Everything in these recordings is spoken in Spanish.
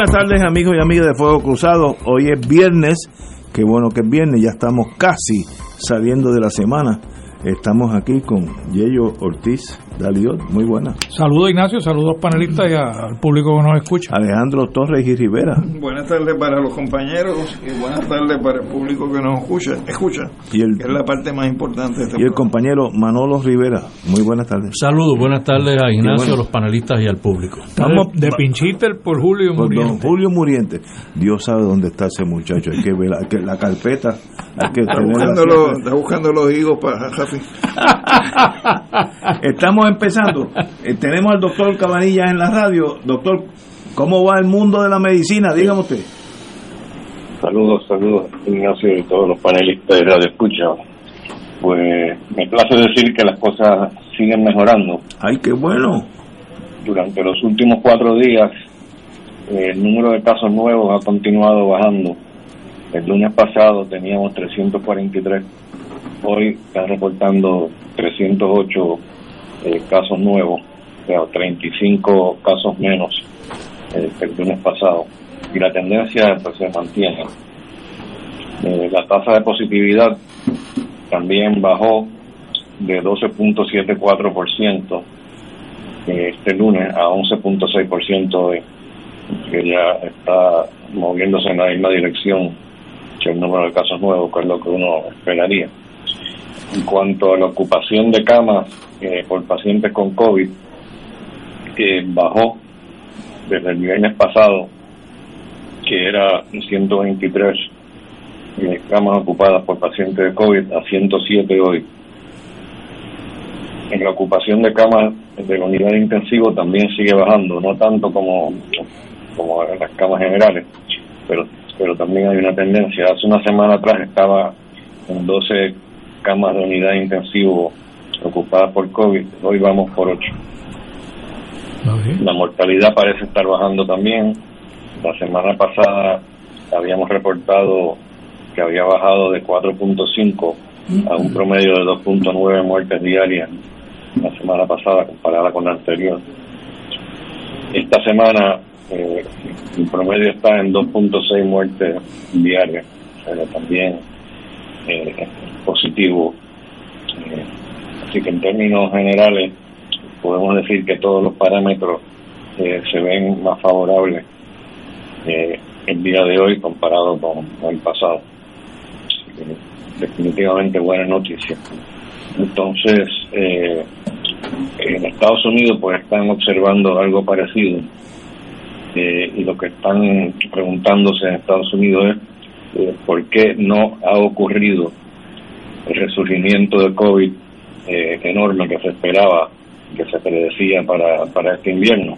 Buenas tardes amigos y amigas de Fuego Cruzado. Hoy es viernes, qué bueno que es viernes, ya estamos casi saliendo de la semana. Estamos aquí con Yello Ortiz Daliot, muy buena. Saludos Ignacio, saludos panelistas y al público que nos escucha. Alejandro Torres y Rivera. Buenas tardes para los compañeros y buenas tardes para el público que nos escucha, escucha Y el, que es la parte más importante de este y el compañero Manolo Rivera, muy buenas tardes. Saludos, buenas tardes a Ignacio, bueno. a los panelistas y al público. Estamos de Pinchiter por Julio Por don. Julio Muriente, Dios sabe dónde está ese muchacho, hay que ver la, que la carpeta, hay que Está buscando, los, está buscando los higos para Rafi. Estamos empezando. Eh, tenemos al doctor Cabanillas en la radio. Doctor, ¿cómo va el mundo de la medicina? Dígame usted. Saludos, saludos, Ignacio y todos los panelistas de Radio Escucha. Pues me place decir que las cosas siguen mejorando. Ay, qué bueno. Durante los últimos cuatro días, eh, el número de casos nuevos ha continuado bajando. El lunes pasado teníamos 343. Hoy están reportando 308 eh, casos nuevos, o sea, 35 casos menos eh, que el lunes pasado. Y la tendencia pues, se mantiene. Eh, la tasa de positividad también bajó de 12.74% eh, este lunes a 11.6% hoy, que ya está moviéndose en la misma dirección que el número de casos nuevos, que es lo que uno esperaría. En cuanto a la ocupación de camas eh, por pacientes con COVID, que bajó desde el viernes pasado, que era 123 eh, camas ocupadas por pacientes de COVID, a 107 hoy. En la ocupación de camas de la unidad de intensivo también sigue bajando, no tanto como, como en las camas generales, pero, pero también hay una tendencia. Hace una semana atrás estaba en 12 camas de unidad intensivo ocupadas por COVID, hoy vamos por 8. La mortalidad parece estar bajando también. La semana pasada habíamos reportado que había bajado de 4.5 a un promedio de 2.9 muertes diarias la semana pasada comparada con la anterior. Esta semana eh, el promedio está en 2.6 muertes diarias, pero también eh, positivo. Eh, así que en términos generales podemos decir que todos los parámetros eh, se ven más favorables eh, el día de hoy comparado con, el pasado. Definitivamente buena noticia. Entonces, en Estados Unidos pues están observando algo parecido eh, y lo que están preguntándose en Estados Unidos es por qué no ha ocurrido el resurgimiento de COVID eh, enorme que se esperaba, que se predecía para, para este invierno.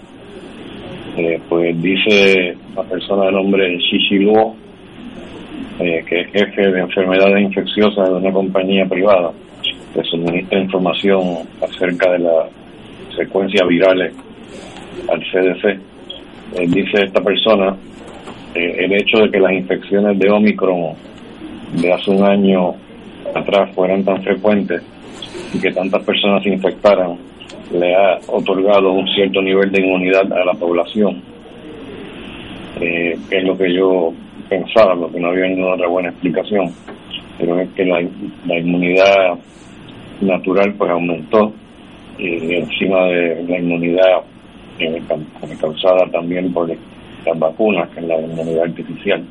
Eh, pues dice la persona de nombre Shishi Luo, eh, que es jefe de enfermedades infecciosas de una compañía privada que suministra información acerca de las secuencias virales al CDC. Dice esta persona, el hecho de que las infecciones de Omicron de hace un año atrás fueran tan frecuentes y que tantas personas se infectaran, le ha otorgado un cierto nivel de inmunidad a la población, eh, es lo que yo pensaba, lo que no había ninguna otra buena explicación, pero es que la, inmunidad natural pues aumentó y encima de la inmunidad eh, causada también por las vacunas, que es la inmunidad artificial.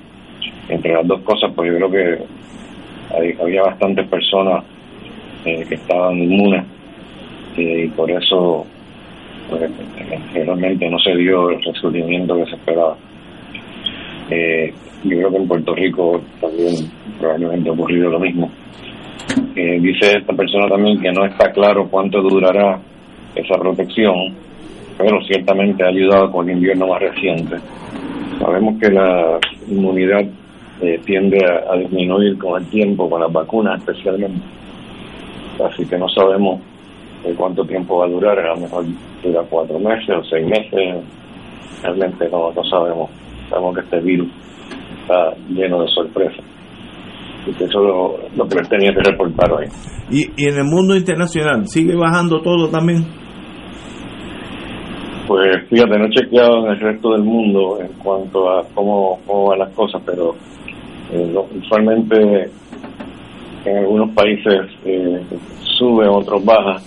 Entre las dos cosas, pues yo creo que había bastantes personas eh, que estaban inmunes y por eso pues, realmente no se dio el resurgimiento que se esperaba. Eh, yo creo que en Puerto Rico también probablemente ha ocurrido lo mismo. Eh, dice esta persona también que no está claro cuánto durará esa protección, pero ciertamente ha ayudado con el invierno más reciente. Sabemos que la inmunidad eh, tiende a, disminuir con el tiempo, con las vacunas especialmente. Así que no sabemos de cuánto tiempo va a durar, a lo mejor dura cuatro meses o seis meses, realmente no, no sabemos. Sabemos que este virus está lleno de sorpresas. Eso es lo, lo que les tenía que reportar hoy. ¿Y, ¿Y en el mundo internacional sigue bajando todo también? Pues fíjate, no he chequeado en el resto del mundo en cuanto a cómo, van las cosas, pero eh, usualmente en algunos países eh, sube, en otros baja,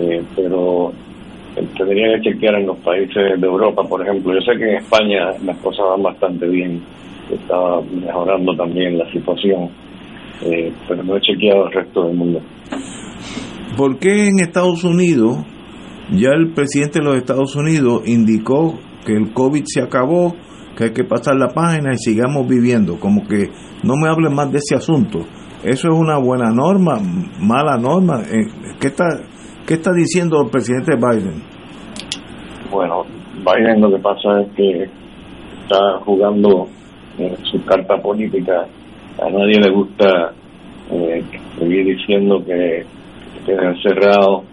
eh, pero tendría que chequear en los países de Europa, por ejemplo. Yo sé que en España las cosas van bastante bien, está mejorando también la situación, eh, pero no he chequeado el resto del mundo. ¿Por qué en Estados Unidos ya el presidente de los Estados Unidos indicó que el COVID se acabó, que hay que pasar la página y sigamos viviendo? Como que no me hablen más de ese asunto. ¿Eso es una buena norma, mala norma? Eh, ¿Qué está, qué está diciendo el presidente Biden? Bueno, Biden lo que pasa es que está jugando eh, su carta política. A nadie le gusta eh, seguir diciendo que estés encerrado,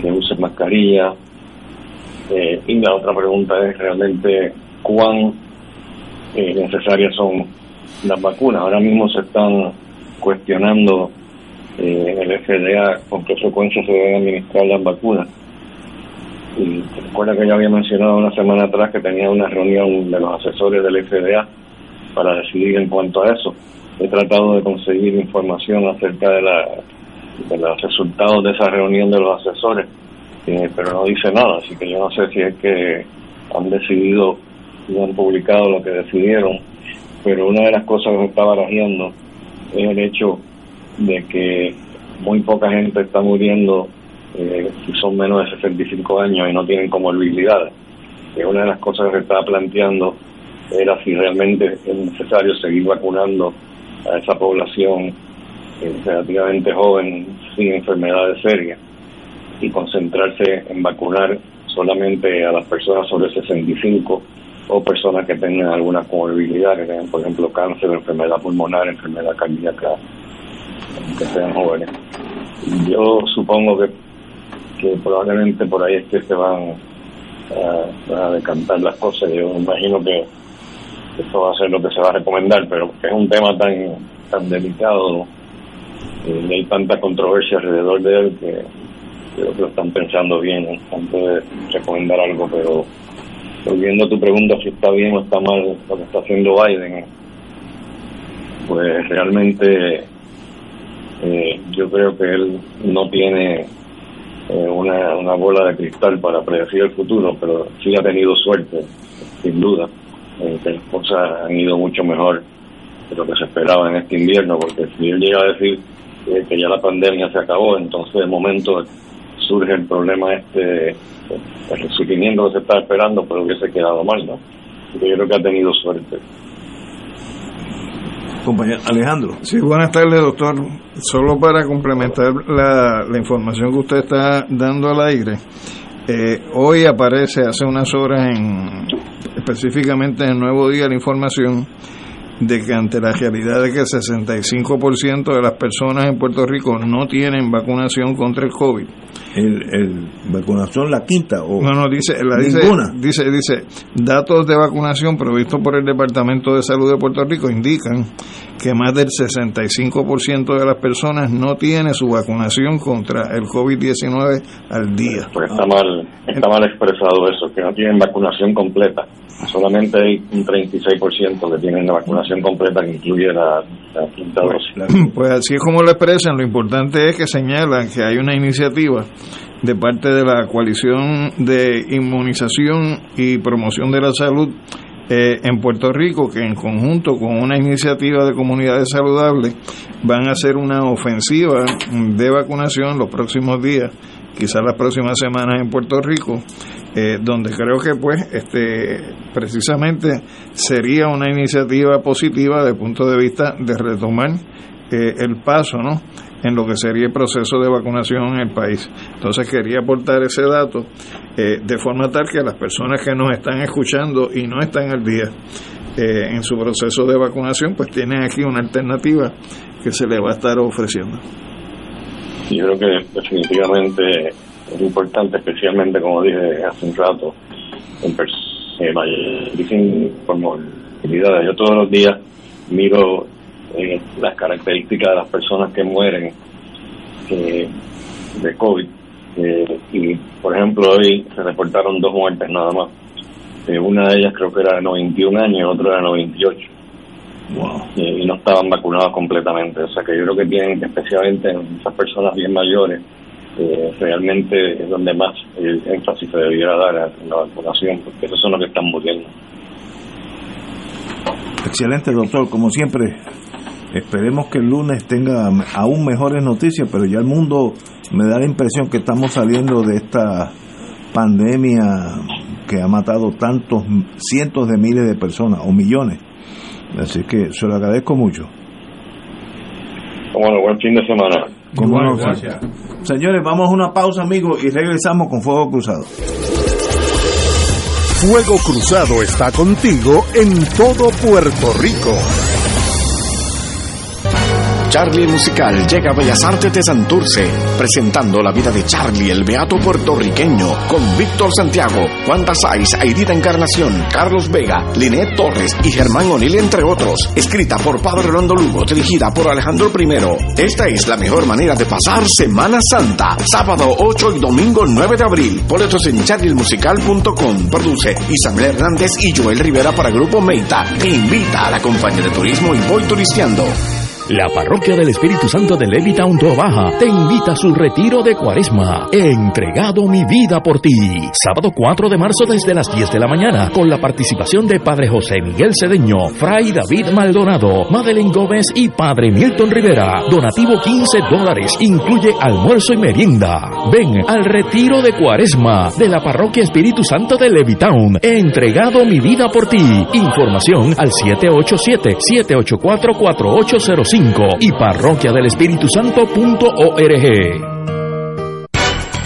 que uses mascarilla. Eh, y la otra pregunta es realmente cuán eh, necesarias son las vacunas. Ahora mismo se están cuestionando en el FDA con qué frecuencia se deben administrar las vacunas. Y recuerda que yo había mencionado una semana atrás que tenía una reunión de los asesores del FDA para decidir en cuanto a eso. He tratado de conseguir información acerca de, la, de los resultados de esa reunión de los asesores, eh, pero no dice nada, así que yo no sé si es que han decidido y han publicado lo que decidieron, pero una de las cosas que se está barajeando es el hecho de que muy poca gente está muriendo eh, si son menos de 65 años y no tienen comorbilidades. Es una de las cosas que se está planteando era si realmente es necesario seguir vacunando a esa población relativamente joven sin enfermedades serias y concentrarse en vacunar solamente a las personas sobre 65 o personas que tengan alguna comorbilidad, que tengan, por ejemplo, cáncer, enfermedad pulmonar, enfermedad cardíaca, que sean jóvenes. Yo supongo que, que probablemente por ahí es que se van a, a decantar las cosas. Yo imagino que esto va a ser lo que se va a recomendar, pero es un tema tan tan delicado y hay tanta controversia alrededor de él que creo que lo están pensando bien antes de recomendar algo, pero volviendo a tu pregunta si está bien o está mal lo que está haciendo Biden, pues realmente eh, yo creo que él no tiene eh, una, bola de cristal para predecir el futuro, pero sí ha tenido suerte, sin duda. Eh, que las cosas han ido mucho mejor de lo que se esperaba en este invierno, porque si él llega a decir eh, que ya la pandemia se acabó, entonces de momento surge el problema este, el resurgimiento que se está esperando, pero hubiese quedado mal, ¿no? Porque yo creo que ha tenido suerte. Compañero Alejandro. Sí, buenas tardes, doctor. Solo para complementar la, la información que usted está dando al aire, eh, hoy aparece hace unas horas en específicamente en el Nuevo Día la información de que ante la realidad de que el 65% de las personas en Puerto Rico no tienen vacunación contra el COVID. El, vacunación la quinta o no no dice la dice, dice dice datos de vacunación provistos por el Departamento de Salud de Puerto Rico indican que más del 65% de las personas no tiene su vacunación contra el COVID-19 al día. Pues está mal está mal expresado eso que no tienen vacunación completa solamente hay un 36% que tienen la vacunación completa que incluye la, quinta dosis. Pues así es como lo expresan, lo importante es que señalan que hay una iniciativa de parte de la coalición de inmunización y promoción de la salud eh, en Puerto Rico que en conjunto con una iniciativa de comunidades saludables van a hacer una ofensiva de vacunación los próximos días, quizás las próximas semanas en Puerto Rico, eh, donde creo que pues este precisamente sería una iniciativa positiva desde el punto de vista de retomar eh, el paso, ¿no? en lo que sería el proceso de vacunación en el país. Entonces quería aportar ese dato eh, de forma tal que las personas que nos están escuchando y no están al día en su proceso de vacunación, pues tienen aquí una alternativa que se le va a estar ofreciendo. Yo creo que definitivamente es importante, especialmente como dije hace un rato, en eh, movilidad. Yo todos los días miro eh, las características de las personas que mueren eh, de COVID. Eh, y, por ejemplo, hoy se reportaron dos muertes nada más. una de ellas creo que era de 91 años otra de 98. Y no estaban vacunados completamente. O sea que yo creo que tienen, especialmente en esas personas bien mayores, realmente es donde más el énfasis se debiera dar en la vacunación, porque esos son los que están muriendo. Excelente, doctor. Como siempre, Esperemos que el lunes tenga aún mejores noticias, pero ya el mundo me da la impresión que estamos saliendo de esta pandemia que ha matado tantos cientos de miles de personas o millones. Así que se lo agradezco mucho. Bueno, buen fin de semana. gracias. Señores, vamos a una pausa, amigos, y regresamos con Fuego Cruzado. Fuego Cruzado está contigo en todo Puerto Rico. Charlie Musical llega a Bellas Artes de Santurce, presentando la vida de Charlie, el beato puertorriqueño, con Víctor Santiago, Juan Saiz, Aidita Encarnación, Carlos Vega, Linet Torres y Germán O'Neill, entre otros. Escrita por Padre Rolando Lugo, dirigida por Alejandro I. Esta es la mejor manera de pasar Semana Santa, sábado 8 y domingo 9 de abril. Boletos en charliemusical.com. Produce Isabel Hernández y Joel Rivera para Grupo Meita. Te invita a la compañía de turismo y voy turisteando. La parroquia del Espíritu Santo de Levittown Baja te invita a su retiro de cuaresma. He entregado mi vida por ti. Sábado 4 de marzo desde las 10 de la mañana, con la participación de Padre José Miguel Cedeño, Fray David Maldonado, Madeleine Gómez y Padre Milton Rivera. Donativo 15 dólares. Incluye almuerzo y merienda. Ven al retiro de cuaresma de la parroquia Espíritu Santo de Levittown. He entregado mi vida por ti. Información al 787 784 4805 y parroquia del Espíritu Santo.org.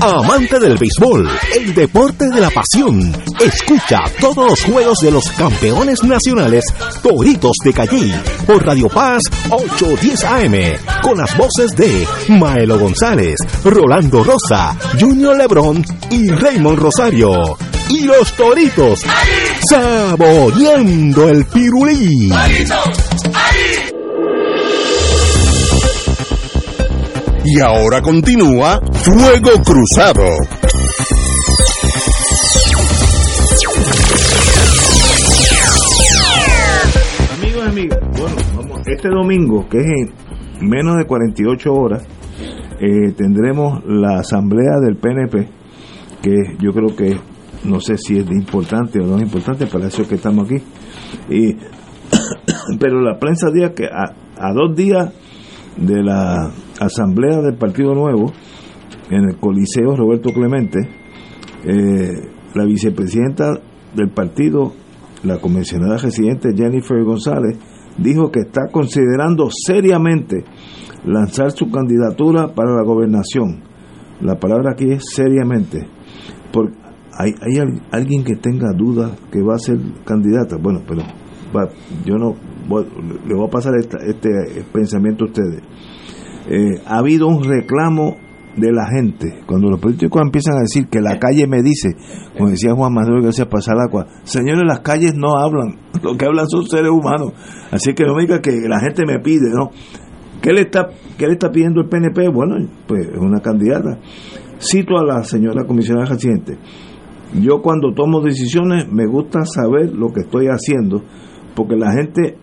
Amante del béisbol, el deporte de la pasión. Escucha todos los juegos de los campeones nacionales Toritos de Calle por Radio Paz 810 AM con las voces de Maelo González, Rolando Rosa, Junior Lebrón y Raymond Rosario. Y los Toritos saboreando el pirulí. Y ahora continúa Fuego Cruzado. Amigos y amigas, bueno, vamos, este domingo, que es en menos de 48 horas, eh, tendremos la asamblea del PNP, que yo creo que no sé si es importante o no es importante, para eso que estamos aquí. Y, pero la prensa dice que a dos días de la Asamblea del Partido Nuevo en el Coliseo Roberto Clemente, eh, la vicepresidenta del partido, la convencionada residente Jennifer González, dijo que está considerando seriamente lanzar su candidatura para la gobernación. La palabra aquí es seriamente. Porque hay, hay al- alguien que tenga dudas que va a ser candidata. Bueno, pero yo no voy- le voy a pasar esta- este pensamiento a ustedes. Eh, ha habido un reclamo de la gente. Cuando los políticos empiezan a decir que la calle me dice, como decía Juan Manuel García Pasalacua, señores, las calles no hablan, lo que hablan son seres humanos. Así que no me diga que la gente me pide, ¿no? ¿Qué le está, qué le está pidiendo el PNP? Bueno, pues es una candidata. Cito a la señora comisionada residente. Yo cuando tomo decisiones me gusta saber lo que estoy haciendo, porque la gente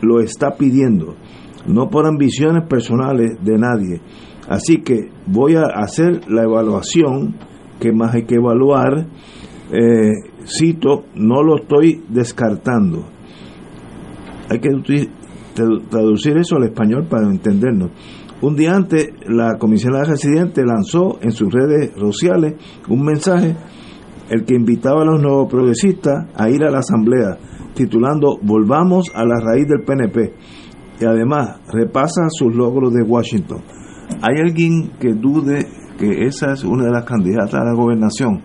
lo está pidiendo, no por ambiciones personales de nadie. Así que voy a hacer la evaluación que más hay que evaluar. Eh, cito, no lo estoy descartando. Hay que traducir eso al español para entendernos. Un día antes, la comisionada residente lanzó en sus redes sociales un mensaje el que invitaba a los nuevos progresistas a ir a la asamblea, titulando Volvamos a la raíz del PNP. Y además repasa sus logros de Washington. ¿Hay alguien que dude que esa es una de las candidatas a la gobernación?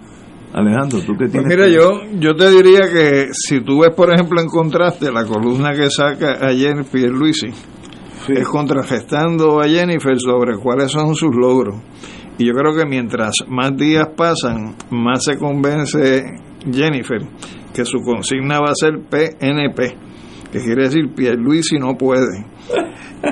Alejandro, tú que Pues tienes... mira, yo, yo te diría que si tú ves, por ejemplo, en contraste la columna que saca ayer Pierluisi, es contrarrestando a Jennifer sobre cuáles son sus logros. Y yo creo que mientras más días pasan, más se convence Jennifer que su consigna va a ser PNP, que quiere decir Pierluisi no puede.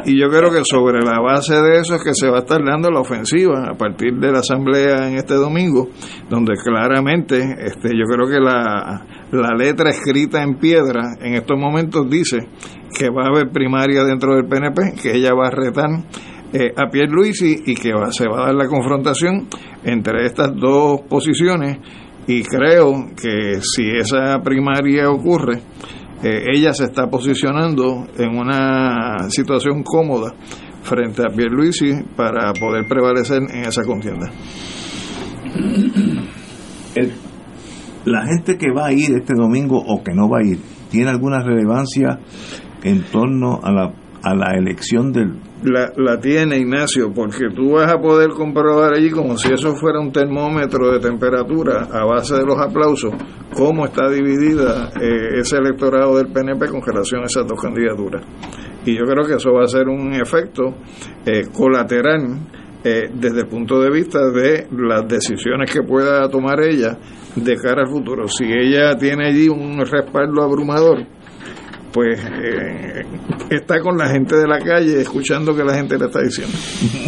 Y yo creo que sobre la base de eso es que se va a estar dando la ofensiva a partir de la asamblea en este domingo, donde claramente este, yo creo que la, la letra escrita en piedra en estos momentos dice que va a haber primaria dentro del PNP, que ella va a retar eh, a Pierluisi y que va- se va a dar la confrontación entre estas dos posiciones y creo que si esa primaria ocurre, eh, ella se está posicionando en una situación cómoda frente a Pierluisi para poder prevalecer en esa contienda. el- la gente que va a ir este domingo o que no va a ir, ¿tiene alguna relevancia en torno a la, a la elección del... La, la tiene Ignacio, porque tú vas a poder comprobar allí como si eso fuera un termómetro de temperatura a base de los aplausos, cómo está dividida eh, ese electorado del PNP con relación a esas dos candidaturas. Y yo creo que eso va a ser un efecto eh, colateral eh, desde el punto de vista de las decisiones que pueda tomar ella de cara al futuro. Si ella tiene allí un respaldo abrumador, pues eh, está con la gente de la calle escuchando que la gente le está diciendo.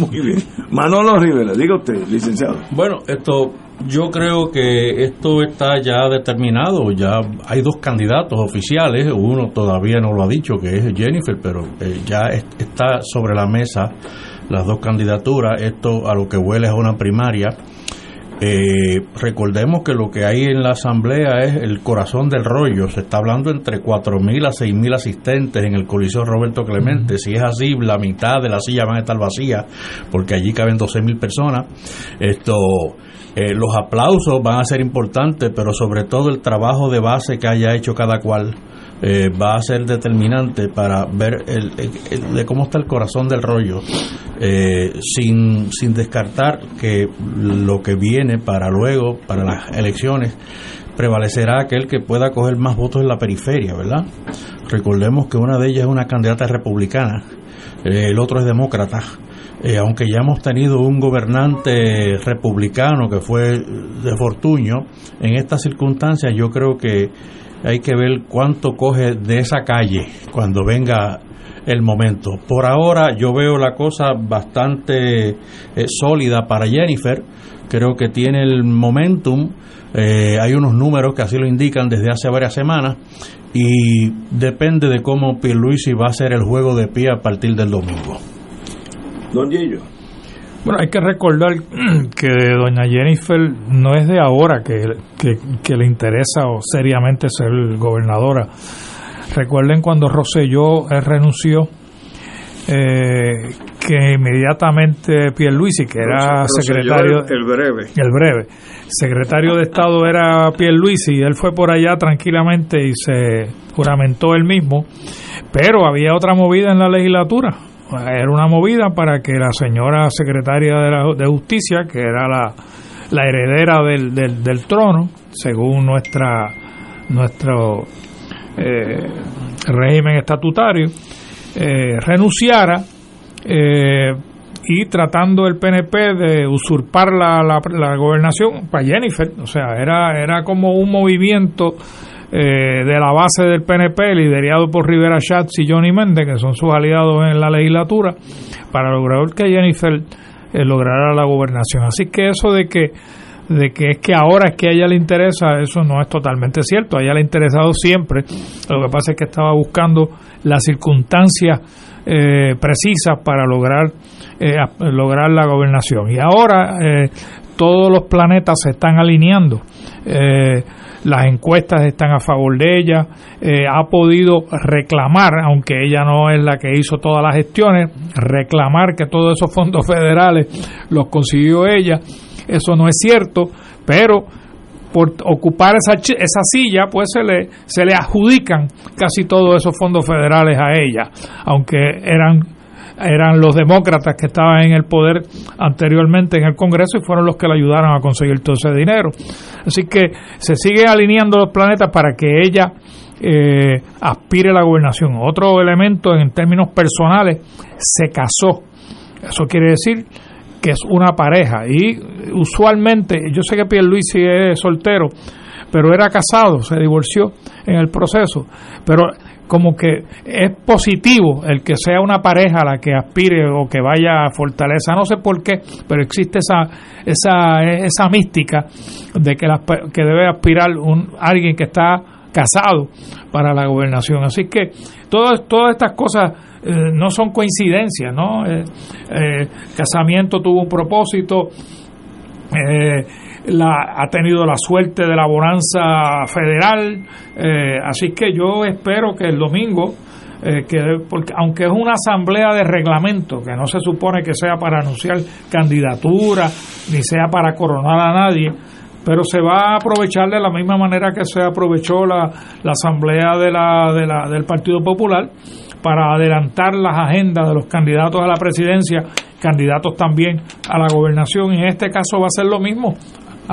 Muy bien. Manolo Rivera, diga usted, licenciado. Bueno, esto yo creo que esto está ya determinado, ya hay dos candidatos oficiales, uno todavía no lo ha dicho que es Jennifer, pero eh, ya es- está sobre la mesa las dos candidaturas, esto a lo que huele es a una primaria. Eh, recordemos que lo que hay en la asamblea es el corazón del rollo. Se está hablando entre 4.000 a 6.000 asistentes en el Coliseo Roberto Clemente. Si es así, la mitad de las sillas van a estar vacías porque allí caben 12.000 personas. Esto, eh, los aplausos van a ser importantes, pero sobre todo el trabajo de base que haya hecho cada cual. Eh, va a ser determinante para ver el, de cómo está el corazón del rollo, eh, sin, sin descartar que lo que viene para luego, para las elecciones, prevalecerá aquel que pueda coger más votos en la periferia, ¿verdad? Recordemos que una de ellas es una candidata republicana, eh, el otro es demócrata. Eh, aunque ya hemos tenido un gobernante republicano que fue de Fortuño, en estas circunstancias yo creo que hay que ver cuánto coge de esa calle cuando venga el momento. Por ahora yo veo la cosa bastante eh, sólida para Jennifer, creo que tiene el momentum, eh, hay unos números que así lo indican desde hace varias semanas y depende de cómo Pierluisi va a hacer el juego de pie a partir del domingo. Don Gillo. Bueno, hay que recordar que doña Jennifer no es de ahora que, que, que le interesa o seriamente ser gobernadora. Recuerden cuando Rosselló eh, renunció, eh, que inmediatamente Pierluisi, que era secretario el, breve, el breve, secretario de Estado era Pierluisi y él fue por allá tranquilamente y se juramentó él mismo, pero había otra movida en la legislatura, era una movida para que la señora secretaria de, de Justicia, que era la, la heredera del, del, trono, según nuestra nuestro eh, régimen estatutario, eh, renunciara eh, y tratando el PNP de usurpar la, la, gobernación para Jennifer. O sea, era, era como un movimiento eh, de la base del PNP, liderado por Rivera Schatz y Johnny Méndez, que son sus aliados en la legislatura, para lograr que Jennifer eh, lograra la gobernación. Así que eso de que de que es que ahora es que a ella le interesa, eso no es totalmente cierto. A ella le ha interesado siempre. Lo que pasa es que estaba buscando las circunstancias eh, precisas para lograr eh, lograr la gobernación. Y ahora eh, todos los planetas se están alineando. las encuestas están a favor de ella. ha podido reclamar, aunque ella no es la que hizo todas las gestiones, reclamar que todos esos fondos federales los consiguió ella. Eso no es cierto, pero por ocupar esa, esa silla, pues se le, se le adjudican casi todos esos fondos federales a ella, aunque eran, eran los demócratas que estaban en el poder anteriormente en el Congreso y fueron los que le ayudaron a conseguir todo ese dinero. Así que se siguen alineando los planetas para que ella eh, aspire a la gobernación. Otro elemento en términos personales, se casó. Eso quiere decir que es una pareja. Y usualmente, yo sé que Pierluisi es soltero, pero era casado, se divorció en el proceso. Pero como que es positivo el que sea una pareja la que aspire o que vaya a fortaleza, no sé por qué, pero existe esa esa esa mística de que la, que debe aspirar un alguien que está casado para la gobernación. Así que todas todas estas cosas eh, no son coincidencias, ¿no? Eh, eh, casamiento tuvo un propósito, la, ha tenido la suerte de la bonanza federal, así que yo espero que el domingo, que porque aunque es una asamblea de reglamento, que no se supone que sea para anunciar candidatura, ni sea para coronar a nadie, pero se va a aprovechar de la misma manera que se aprovechó la, la asamblea de la, de la, del Partido Popular para adelantar las agendas de los candidatos a la presidencia, candidatos también a la gobernación. En este caso va a ser lo mismo.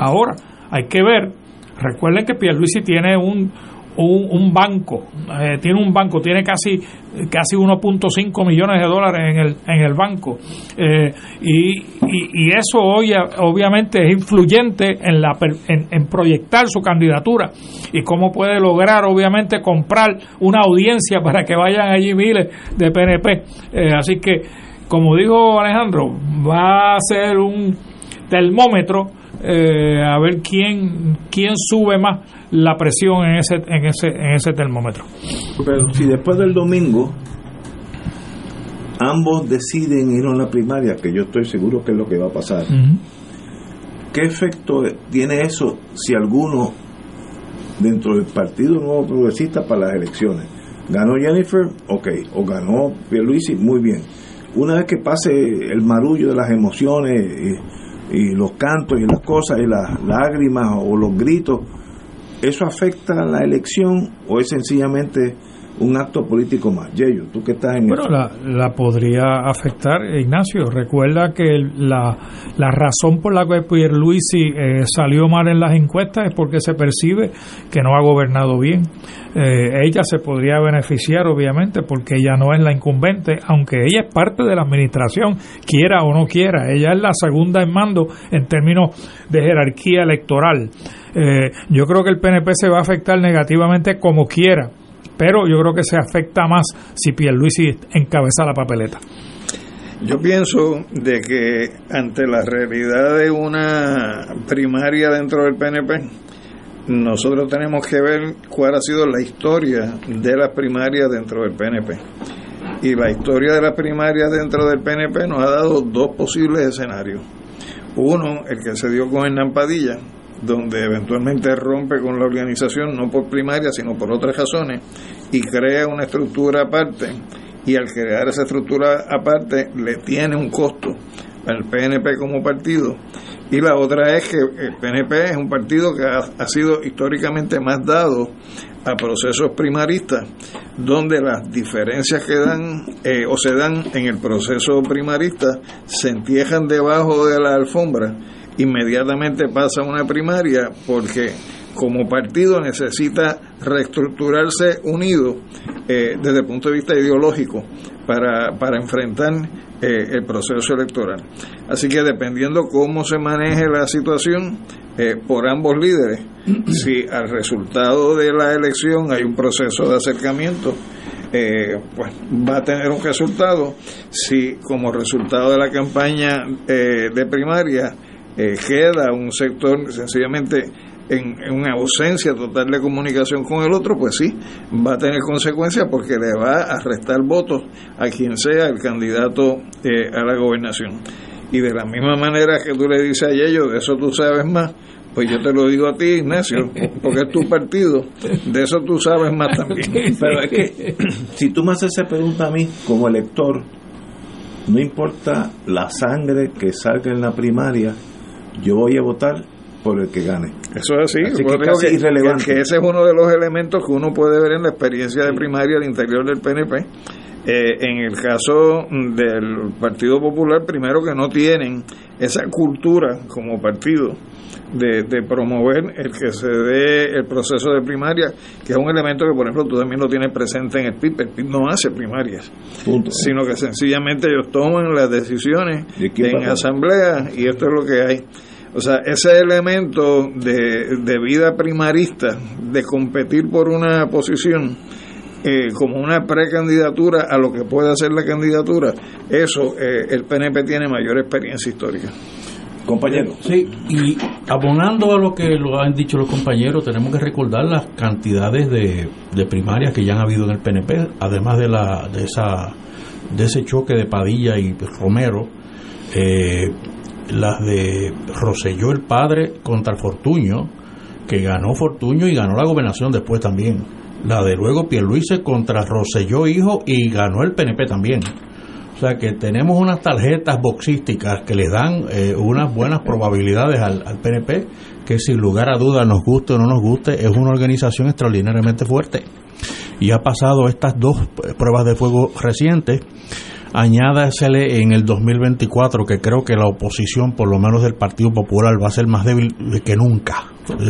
Ahora, hay que ver, recuerden que Pierluisi tiene un, un, banco, eh, tiene un banco, tiene casi, casi 1.5 millones de dólares en el, en el banco. Eh, y, y, eso hoy obviamente es influyente en, la, en, proyectar su candidatura y cómo puede lograr obviamente comprar una audiencia para que vayan allí miles de PNP. Eh, así que, como dijo Alejandro, va a ser un termómetro a ver quién, quién sube más la presión en ese, en ese, en ese termómetro. Pero si después del domingo ambos deciden ir a una primaria, que yo estoy seguro que es lo que va a pasar, ¿qué efecto tiene eso si alguno dentro del Partido Nuevo Progresista para las elecciones ganó Jennifer, ok, o ganó Pierluisi, muy bien. Una vez que pase el marullo de las emociones y, y los cantos y las cosas y las lágrimas o los gritos, ¿Eso afecta la elección o es sencillamente un acto político más? Yeyo, tú que estás en Bueno, la, la, podría afectar, Ignacio. Recuerda que la, la razón por la que Pierluisi eh, salió mal en las encuestas es porque se percibe que no ha gobernado bien. Eh, ella se podría beneficiar, obviamente, porque ella no es la incumbente, aunque ella es parte de la administración, quiera o no quiera. Ella es la segunda en mando en términos de jerarquía electoral. Eh, yo creo que el PNP se va a afectar negativamente como quiera, pero yo creo que se afecta más si Pierluisi encabeza la papeleta. Yo pienso de que ante la realidad de una primaria dentro del PNP, nosotros tenemos que ver cuál ha sido la historia de las primarias dentro del PNP. Y la historia de las primarias dentro del PNP nos ha dado dos posibles escenarios. Uno, el que se dio con Hernán Padilla, donde eventualmente rompe con la organización, no por primaria, sino por otras razones, y crea una estructura aparte y al crear esa estructura aparte le tiene un costo al PNP como partido. Y la otra es que el PNP es un partido que ha, sido históricamente más dado a procesos primaristas, donde las diferencias que dan eh, o se dan en el proceso primarista se entiejan debajo de la alfombra, inmediatamente pasa una primaria porque como partido necesita reestructurarse unido eh, desde el punto de vista ideológico para, para enfrentar eh, el proceso electoral. Así que dependiendo cómo se maneje la situación eh, por ambos líderes, si al resultado de la elección hay un proceso de acercamiento, pues va a tener un resultado. Si como resultado de la campaña de primaria queda un sector sencillamente en, una ausencia total de comunicación con el otro, pues sí, va a tener consecuencias porque le va a restar votos a quien sea el candidato eh, a la gobernación. Y de la misma manera que tú le dices a ellos, de eso tú sabes más, pues yo te lo digo a ti, Ignacio, porque es tu partido, de eso tú sabes más también. Pero es que si tú me haces esa pregunta a mí como elector, no importa la sangre que salga en la primaria, yo voy a votar por el que gane. Eso es así, que, irrelevante. que, ese es uno de los elementos que uno puede ver en la experiencia de primaria al interior del PNP. Eh, en el caso del Partido Popular, primero que no tienen esa cultura como partido de, promover el que se dé el proceso de primaria, que es un elemento que, por ejemplo, tú también lo tienes presente en el PIB. El PIB no hace primarias, sino que sencillamente ellos toman las decisiones en asamblea y esto es lo que hay. O sea, ese elemento de, vida primarista, de competir por una posición eh, como una precandidatura a lo que puede hacer la candidatura, eso eh, el PNP tiene mayor experiencia histórica. Compañero. Sí, y abonando a lo que lo han dicho los compañeros, tenemos que recordar las cantidades de, de primarias que ya han habido en el PNP, además de, la, de, esa, de ese choque de Padilla y Romero. Eh, las de Roselló el padre contra Fortuño, que ganó Fortuño y ganó la gobernación después también. La de luego Pierluise contra Roselló hijo y ganó el PNP también. O sea que tenemos unas tarjetas boxísticas que le dan eh, unas buenas probabilidades al, al, PNP, que sin lugar a dudas, nos guste o no nos guste, es una organización extraordinariamente fuerte. Y ha pasado estas dos pruebas de fuego recientes añádasele en el 2024 que creo que la oposición, por lo menos del Partido Popular, va a ser más débil que nunca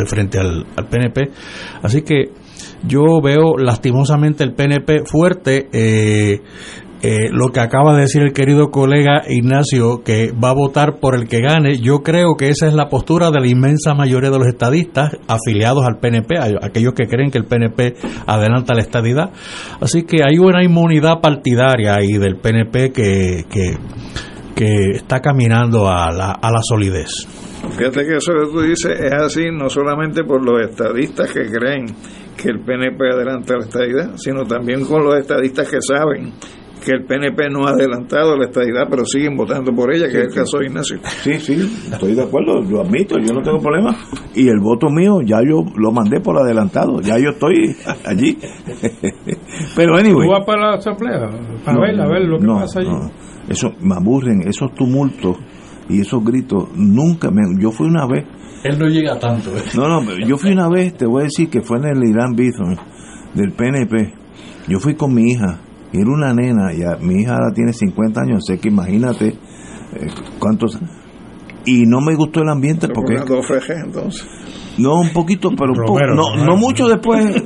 frente al, PNP. Así que yo veo lastimosamente el PNP fuerte. Eh, eh, lo que acaba de decir el querido colega Ignacio, que va a votar por el que gane, yo creo que esa es la postura de la inmensa mayoría de los estadistas afiliados al PNP, aquellos que creen que el PNP adelanta la estadidad. Así que hay una inmunidad partidaria ahí del PNP que, que, que está caminando a la, a la solidez. Fíjate que eso que tú dices es así no solamente por los estadistas que creen que el PNP adelanta la estadidad, sino también con los estadistas que saben que el PNP no ha adelantado la estadidad, pero siguen votando por ella, que es el caso de Ignacio. Sí, sí, estoy de acuerdo, lo admito, yo no tengo problema. Y el voto mío ya yo lo mandé por adelantado, ya yo estoy allí. pero anyway. ¿Tú vas para la asamblea? Para ver, a ver lo que pasa allí. Eso me aburren, esos tumultos y esos gritos. Nunca me. Yo fui una vez. Él no llega tanto. ¿eh? No, no, yo fui una vez, te voy a decir que fue en el Irán Bison del PNP. Yo fui con mi hija y era una nena, ya mi hija ahora tiene 50 años, sé que imagínate eh, cuántos y no me gustó el ambiente porque entonces. No, un poquito, pero no, no mucho después,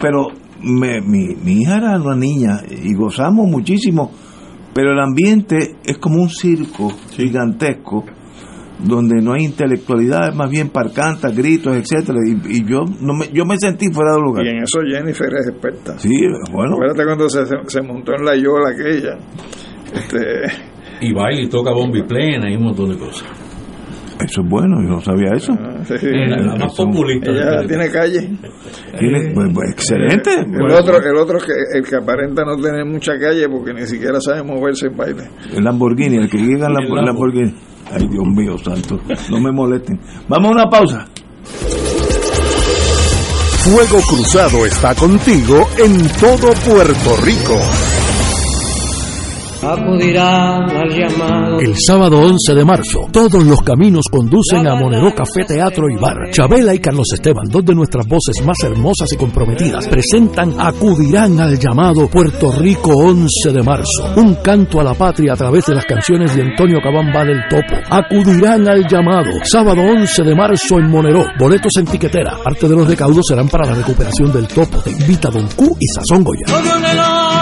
pero me, mi, mi hija era una niña y gozamos muchísimo, pero el ambiente es como un circo gigantesco donde no hay intelectualidad, más bien parcantas, gritos, etcétera y, yo no me, yo me sentí fuera de lugar. Y en eso Jennifer es experta. Sí, bueno. Acuérdate cuando se, se, montó en la yola aquella. Este... Y baila y toca bombi plena y un montón de cosas. Eso es bueno, yo no sabía eso. Ah, la más populista. Ella tiene calle. Tiene, pues, pues, excelente. El otro, el otro que, el que aparenta no tener mucha calle porque ni siquiera sabe moverse en baile. El Lamborghini, el que llega en la, Lamborghini. Ay, Dios mío, santo. No me molesten. Vamos a una pausa. Fuego Cruzado está contigo en todo Puerto Rico. Acudirán al llamado. El sábado 11 de marzo, todos los caminos conducen a Monero Café Teatro y Bar. Chabela y Carlos Esteban, dos de nuestras voces más hermosas y comprometidas, presentan Acudirán al llamado Puerto Rico 11 de marzo. Un canto a la patria a través de las canciones de Antonio Cabamba del Topo. Acudirán al llamado. Sábado 11 de marzo en Monero. Boletos en tiquetera. Parte de los recaudos serán para la recuperación del Topo. Te invita Don Q y Sazón Goya.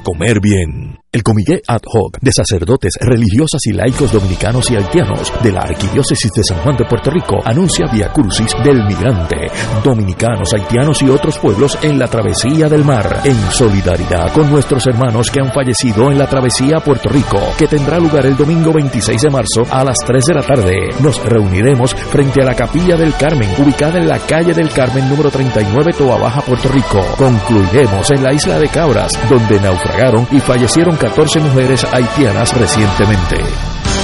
comer bien. El Comité Ad Hoc de Sacerdotes Religiosas y Laicos Dominicanos y Haitianos de la Arquidiócesis de San Juan de Puerto Rico anuncia Via Crucis del Migrante, dominicanos, haitianos y otros pueblos en la travesía del mar, en solidaridad con nuestros hermanos que han fallecido en la travesía a Puerto Rico, que tendrá lugar el domingo 26 de marzo a las 3 de la tarde. Nos reuniremos frente a la Capilla del Carmen, ubicada en la calle del Carmen número 39, Toa Baja, Puerto Rico. Concluiremos en la isla de Cabras, donde naufragaron y fallecieron 14 mujeres haitianas recientemente.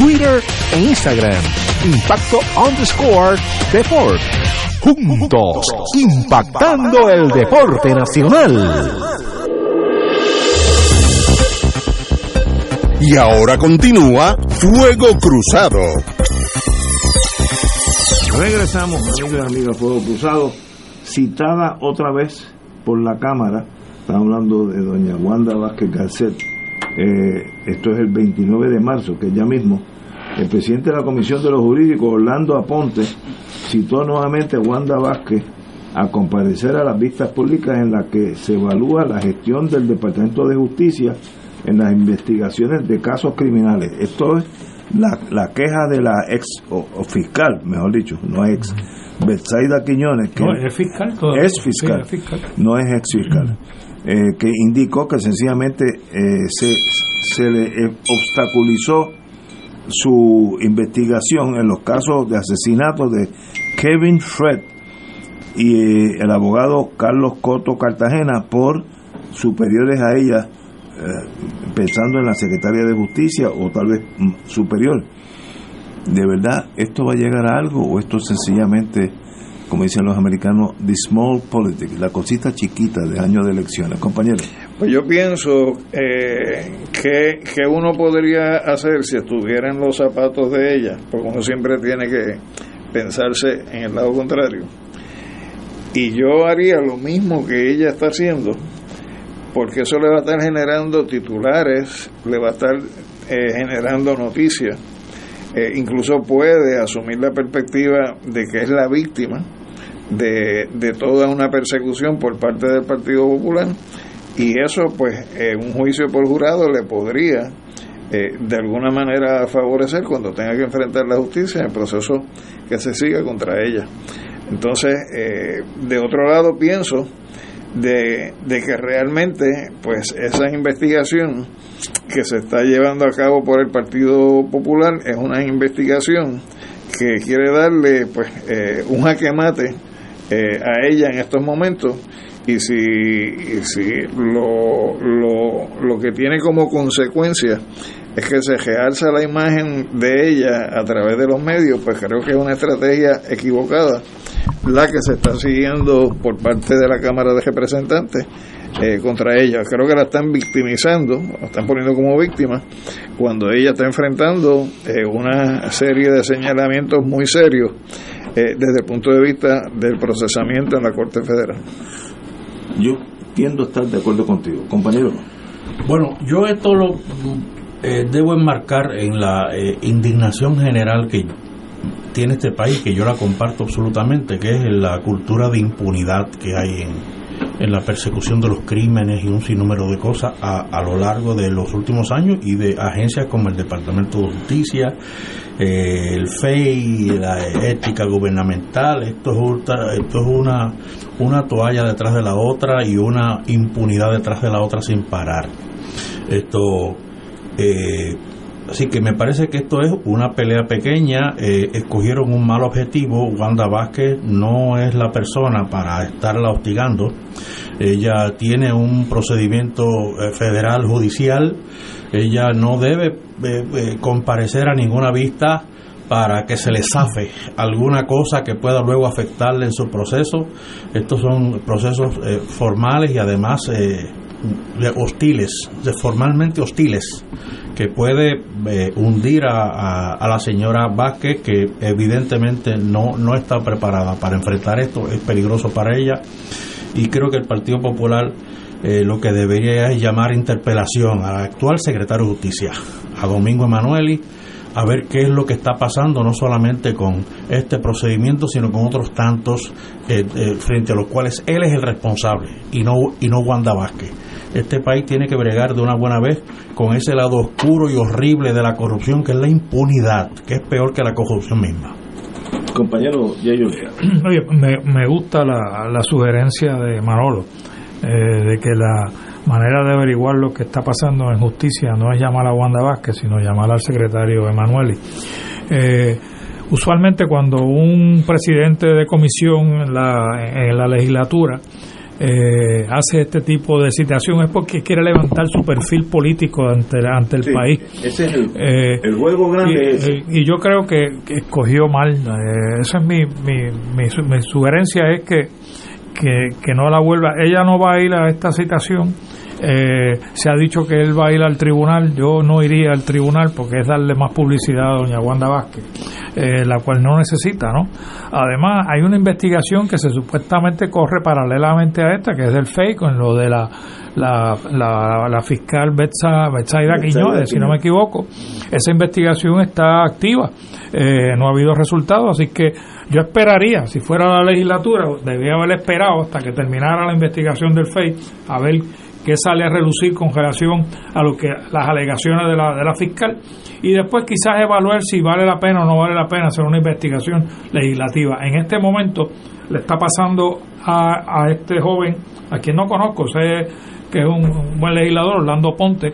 Twitter e Instagram. Impacto underscore Deport. Juntos, impactando el deporte nacional. Y ahora continúa Fuego Cruzado. Regresamos, amigos y amigas, Fuego Cruzado, citada otra vez por la Cámara. Estamos hablando de doña Wanda Vázquez Garcet. Eh, esto es el 29 de marzo, que ya mismo. El presidente de la Comisión de los Jurídicos, Orlando Aponte, citó nuevamente a Wanda Vázquez a comparecer a las vistas públicas en las que se evalúa la gestión del Departamento de Justicia en las investigaciones de casos criminales. Esto es la, queja de la ex o, fiscal, mejor dicho, no ex, Betsaida Quiñones, que no, es fiscal, es fiscal, no es ex fiscal, eh, que indicó que sencillamente eh, se, se le eh, obstaculizó su investigación en los casos de asesinato de Kevin Fred y eh, el abogado Carlos Coto Cartagena por superiores a ella, eh, pensando en la Secretaria de Justicia o tal vez mm, superior. ¿De verdad esto va a llegar a algo o esto sencillamente, como dicen los americanos, the small politics, la cosita chiquita de año de elecciones? Compañeros. Pues yo pienso eh, que, que, uno podría hacer si estuviera en los zapatos de ella, porque uno siempre tiene que pensarse en el lado contrario. Y yo haría lo mismo que ella está haciendo, porque eso le va a estar generando titulares, le va a estar eh, generando noticias. Eh, incluso puede asumir la perspectiva de que es la víctima de, de toda una persecución por parte del Partido Popular y eso pues en un juicio por jurado le podría eh, de alguna manera favorecer cuando tenga que enfrentar la justicia en el proceso que se siga contra ella. Entonces, eh, de otro lado pienso de, de, que realmente pues esa investigación que se está llevando a cabo por el Partido Popular es una investigación que quiere darle pues eh, un jaque mate a ella en estos momentos y si, si lo, lo, lo que tiene como consecuencia es que se realza la imagen de ella a través de los medios, pues creo que es una estrategia equivocada la que se está siguiendo por parte de la Cámara de Representantes eh, contra ella. Creo que la están victimizando, la están poniendo como víctima, cuando ella está enfrentando eh, una serie de señalamientos muy serios eh, desde el punto de vista del procesamiento en la Corte Federal. Yo tiendo a estar de acuerdo contigo, compañero. Bueno, yo esto lo eh, debo enmarcar en la eh, indignación general que tiene este país, que yo la comparto absolutamente, que es la cultura de impunidad que hay en, en la persecución de los crímenes y un sinnúmero de cosas a, a lo largo de los últimos años y de agencias como el Departamento de Justicia, eh, el FEI, la ética gubernamental. Esto es, ultra- esto es una, una toalla detrás de la otra y una impunidad detrás de la otra sin parar. Esto. Eh, Así que me parece que esto es una pelea pequeña, eh, escogieron un mal objetivo, Wanda Vázquez no es la persona para estarla hostigando, ella tiene un procedimiento eh, federal judicial, ella no debe eh, comparecer a ninguna vista para que se le zafe alguna cosa que pueda luego afectarle en su proceso. Estos son procesos formales y además eh, hostiles, formalmente hostiles, que puede eh, hundir a, a- la señora Vázquez, que evidentemente no, no está preparada para enfrentar esto, es peligroso para ella. Y creo que el Partido Popular eh, lo que debería es llamar interpelación al actual secretario de Justicia, a Domingo Emanueli, a ver qué es lo que está pasando, no solamente con este procedimiento, sino con otros tantos eh, eh, frente a los cuales él es el responsable y no, y no Wanda Vázquez. Este país tiene que bregar de una buena vez con ese lado oscuro y horrible de la corrupción, que es la impunidad, que es peor que la corrupción misma. Compañero Yayo. Oye, me, me gusta la, la sugerencia de Manolo, eh, de que la manera de averiguar lo que está pasando en justicia no es llamar a Wanda Vázquez, sino llamar al secretario Emanueli. Eh, usualmente cuando un presidente de comisión en la, en la legislatura eh, hace este tipo de citación es porque quiere levantar su perfil político ante, ante el Sí, país. Ese es el, Eh, el juego grande. y, ese. y- yo creo que, que escogió mal. eh, esa es mi, mi, mi, mi sugerencia es que, que, que no la vuelva. Ella no va a ir a esta citación. Eh, se ha dicho que él va a ir al tribunal. Yo no iría al tribunal porque es darle más publicidad a doña Wanda Vázquez, eh, la cual no necesita, ¿no? Además, hay una investigación que se supuestamente corre paralelamente a esta, que es del FEI, con lo de la, la, la, la fiscal Betsa, Betsaida Quiñones, si no me equivoco. Esa investigación está activa, eh, no ha habido resultados, así que yo esperaría, si fuera la legislatura, debía haber esperado hasta que terminara la investigación del FEI, a ver qué sale a relucir con relación a lo que las alegaciones de la, de la fiscal y después quizás evaluar si vale la pena o no vale la pena hacer una investigación legislativa. En este momento le está pasando a, a este joven, a quien no conozco, sé que es un, buen legislador, Orlando Ponte,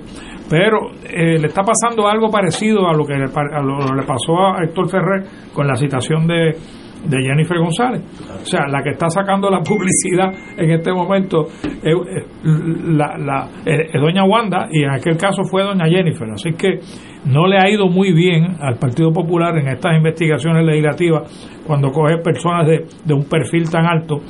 pero eh, le está pasando algo parecido a lo que le, a lo- le pasó a Héctor Ferrer con la citación de, de Jennifer González. O sea, la que está sacando la publicidad en este momento es, la, la- doña Wanda y en aquel caso fue doña Jennifer. Así que no le ha ido muy bien al Partido Popular en estas investigaciones legislativas cuando coge personas de, de un perfil tan alto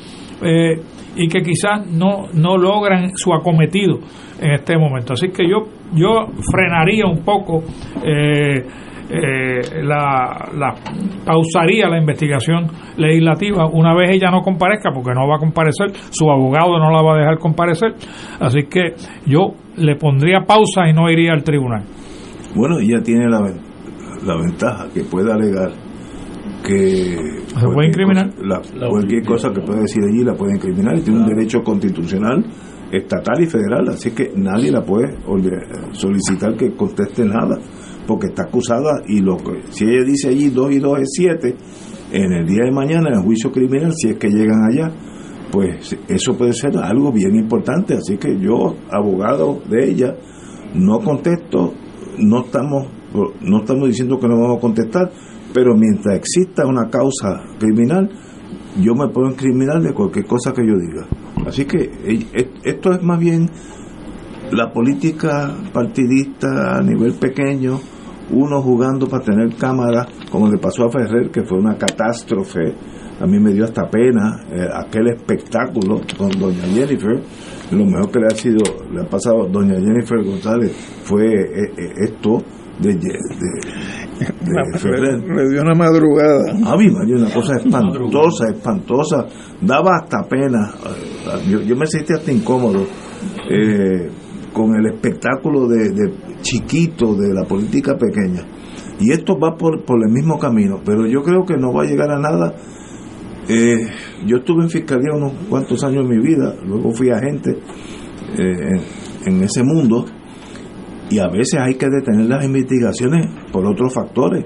eh, y que quizás no, no logran su acometido en este momento. Así que yo, yo frenaría un poco. eh, eh, la, la pausaría la investigación legislativa. Una vez ella no comparezca porque no va a comparecer su abogado no la va a dejar comparecer. Así que yo le pondría pausa y no iría al tribunal. Bueno, ella tiene la, la ventaja que puede alegar que ¿Se puede incriminar? cosa- la- cualquier cosa que pueda decir allí la puede incriminar. Y tiene un derecho constitucional estatal y federal así que nadie la puede solicitar que conteste nada porque está acusada y lo que si ella dice allí 2 y 2 es 7 en el día de mañana en el juicio criminal si es que llegan allá pues eso puede ser algo bien importante así que yo abogado de ella no contesto no estamos no estamos diciendo que no vamos a contestar pero mientras exista una causa criminal yo me puedo incriminar de cualquier cosa que yo diga. Así que eh, eh, esto es más bien la política partidista a nivel pequeño, uno jugando para tener cámara, como le pasó a Ferrer, que fue una catástrofe. A mí me dio hasta pena eh, aquel espectáculo con doña Jennifer. Lo mejor que le ha sido, le ha pasado a doña Jennifer González fue esto de, de, Ferrer. Le dio una madrugada. A mí me dio una cosa espantosa, espantosa. Daba hasta pena. Yo, yo me sentí hasta incómodo. Eh, con el espectáculo de, chiquito de la política pequeña. Y esto va por, por el mismo camino, pero yo creo que no va a llegar a nada. Eh, yo estuve en fiscalía unos cuantos años en mi vida, luego fui agente eh, en, ese mundo y a veces hay que detener las investigaciones por otros factores.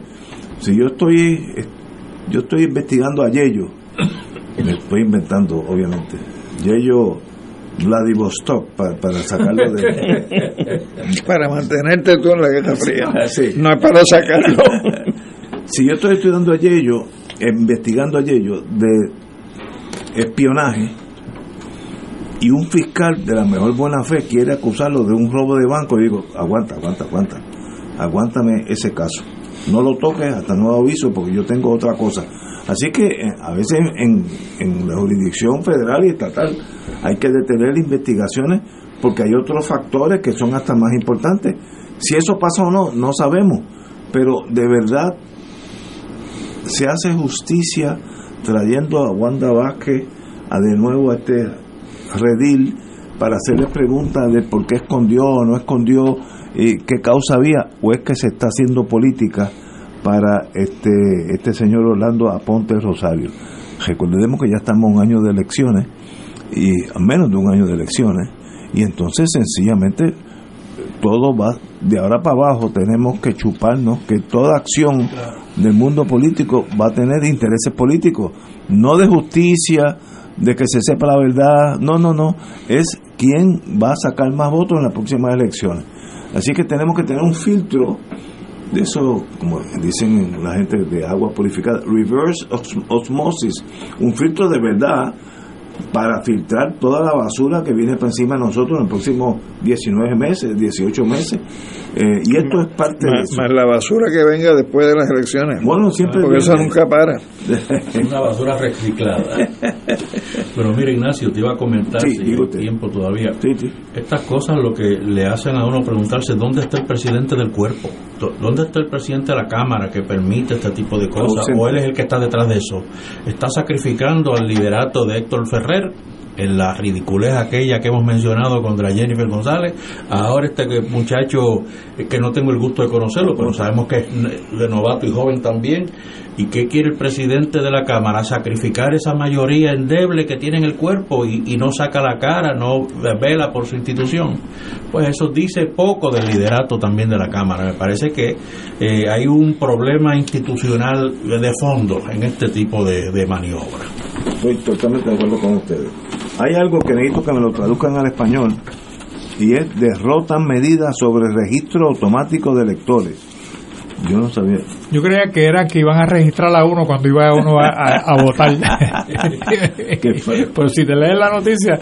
Si yo estoy yo estoy investigando a Yello, me estoy inventando obviamente. Yello Vladivostok para, para sacarlo de... para mantenerte tú en la Guerra Fría. No es para sacarlo. si yo estoy estudiando a Yello, investigando a Yello de espionaje, y un fiscal de la mejor buena fe quiere acusarlo de un robo de banco, y digo, aguanta, aguanta, aguanta, aguántame ese caso. No lo toques hasta nuevo aviso porque yo tengo otra cosa. Así que eh, a veces en, en la jurisdicción federal y estatal hay que detener investigaciones porque hay otros factores que son hasta más importantes. Si eso pasa o no, no sabemos, pero de verdad se hace justicia trayendo a Wanda Vázquez a de nuevo a este redil para hacerle preguntas de por qué escondió o no escondió, y qué causa había, o es que se está haciendo política para este, este señor Orlando Aponte Rosario. Recordemos que ya estamos un año de elecciones y menos de un año de elecciones y entonces sencillamente todo va de ahora para abajo. Tenemos que chuparnos que toda acción del mundo político va a tener intereses políticos no de justicia de que se sepa la verdad. No no no. Es quién va a sacar más votos en las próximas elecciones. Así que tenemos que tener un filtro de eso, como dicen la gente de agua purificada, reverse osmosis, un filtro de verdad para filtrar toda la basura que viene para encima de nosotros en los próximos 19 meses, 18 meses. Eh, y esto es parte de eso. Más la basura que venga después de las elecciones. Bueno, siempre. Porque eso nunca para. Una basura reciclada. Pero mira, Ignacio, te iba a comentar, si hay tiempo todavía. Estas cosas lo que le hacen a uno preguntarse dónde está el presidente del cuerpo, dónde está el presidente de la Cámara que permite este tipo de cosas, o él es el que está detrás de eso. Está sacrificando al liderato de Héctor Ferrer en la ridiculez aquella que hemos mencionado contra Jennifer González, ahora este muchacho que no tengo el gusto de conocerlo, pero sabemos que es de novato y joven también, y qué quiere el presidente de la Cámara, sacrificar esa mayoría endeble que tiene en el cuerpo y, no saca la cara, no vela por su institución. Pues eso dice poco del liderato también de la Cámara. Me parece que eh, hay un problema institucional de fondo en este tipo de, de maniobra. Estoy totalmente de acuerdo con ustedes. Hay algo que necesito que me lo traduzcan al español y es derrotan medidas sobre el registro automático de electores. Yo no sabía. Yo creía que era que iban a registrar a uno cuando iba uno a, a, votar. Pero si te lees la noticia,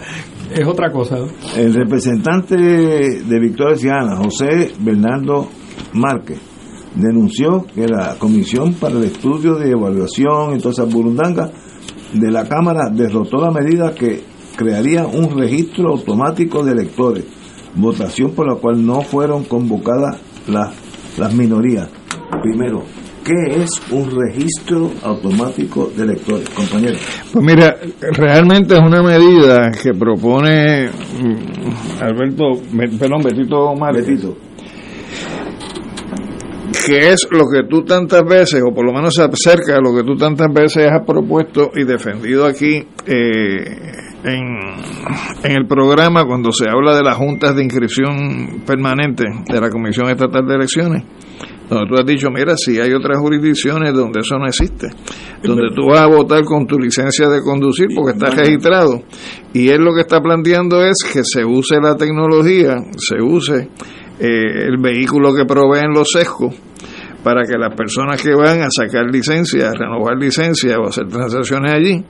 es otra cosa. El representante de Victoria Ciudadana, José Bernardo Márquez, denunció que la Comisión para el Estudio de Evaluación y todas esas burundangas de la Cámara derrotó la medida que crearía un registro automático de electores, votación por la cual no fueron convocadas las, las minorías. Primero, ¿qué es un registro automático de electores, compañero? Pues mira, realmente es una medida que propone mm, Alberto, perdón, Betito Betito que es lo que tú tantas veces, o por lo menos se acerca a lo que tú tantas veces has propuesto y defendido aquí eh, en, el programa cuando se habla de las juntas de inscripción permanente de la Comisión Estatal de Elecciones, donde tú has dicho, mira, si hay otras jurisdicciones donde eso no existe, donde tú vas a votar con tu licencia de conducir porque estás registrado, y él lo que está planteando es que se use la tecnología, se use eh, el vehículo que proveen los sesgos, para que las personas que van a sacar licencia, renovar licencia o hacer transacciones allí,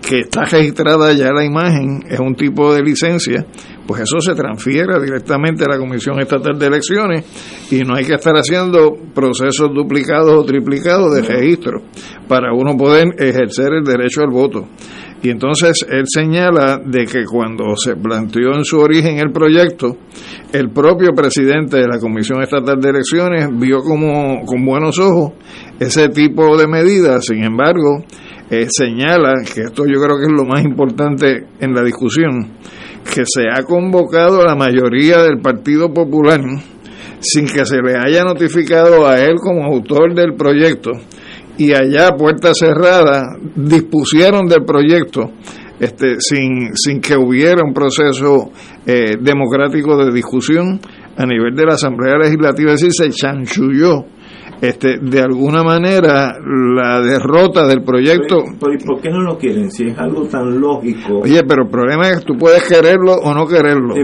que está registrada ya la imagen, es un tipo de licencia, pues eso se transfiere directamente a la Comisión Estatal de Elecciones y no hay que estar haciendo procesos duplicados o triplicados de registro para uno poder ejercer el derecho al voto. Y entonces él señala de que cuando se planteó en su origen el proyecto, el propio presidente de la Comisión Estatal de Elecciones vio como con buenos ojos ese tipo de medidas. Sin embargo, eh, señala que esto yo creo que es lo más importante en la discusión, que se ha convocado a la mayoría del Partido Popular sin que se le haya notificado a él como autor del proyecto y allá, puerta cerrada, dispusieron del proyecto este, sin, sin que hubiera un proceso eh, democrático de discusión a nivel de la Asamblea Legislativa, es decir, se chanchulló este, de alguna manera la derrota del proyecto. Pero, ¿y por qué no lo quieren? Si es algo tan lógico. Oye, pero el problema es que tú puedes quererlo o no quererlo.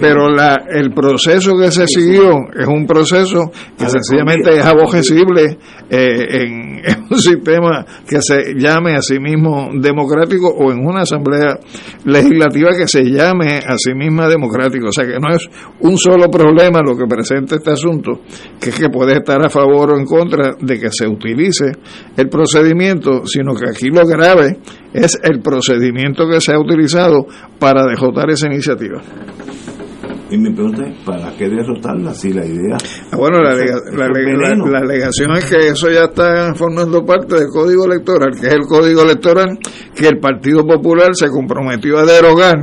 pero la, el proceso que se siguió es un proceso que sencillamente es aborrecible eh, en, en, un sistema que se llame a sí mismo democrático o en una asamblea legislativa que se llame a sí misma democrático. O sea que no es un solo problema lo que presenta este asunto, que es que puede estar a favor en contra de que se utilice el procedimiento, sino que aquí lo grave es el procedimiento que se ha utilizado para dejotar esa iniciativa. Y mi pregunta es, ¿para qué derrotarla si la idea... Ah, bueno, la, la, alegación es que eso ya está formando parte del Código Electoral, que es el Código Electoral que el Partido Popular se comprometió a derogar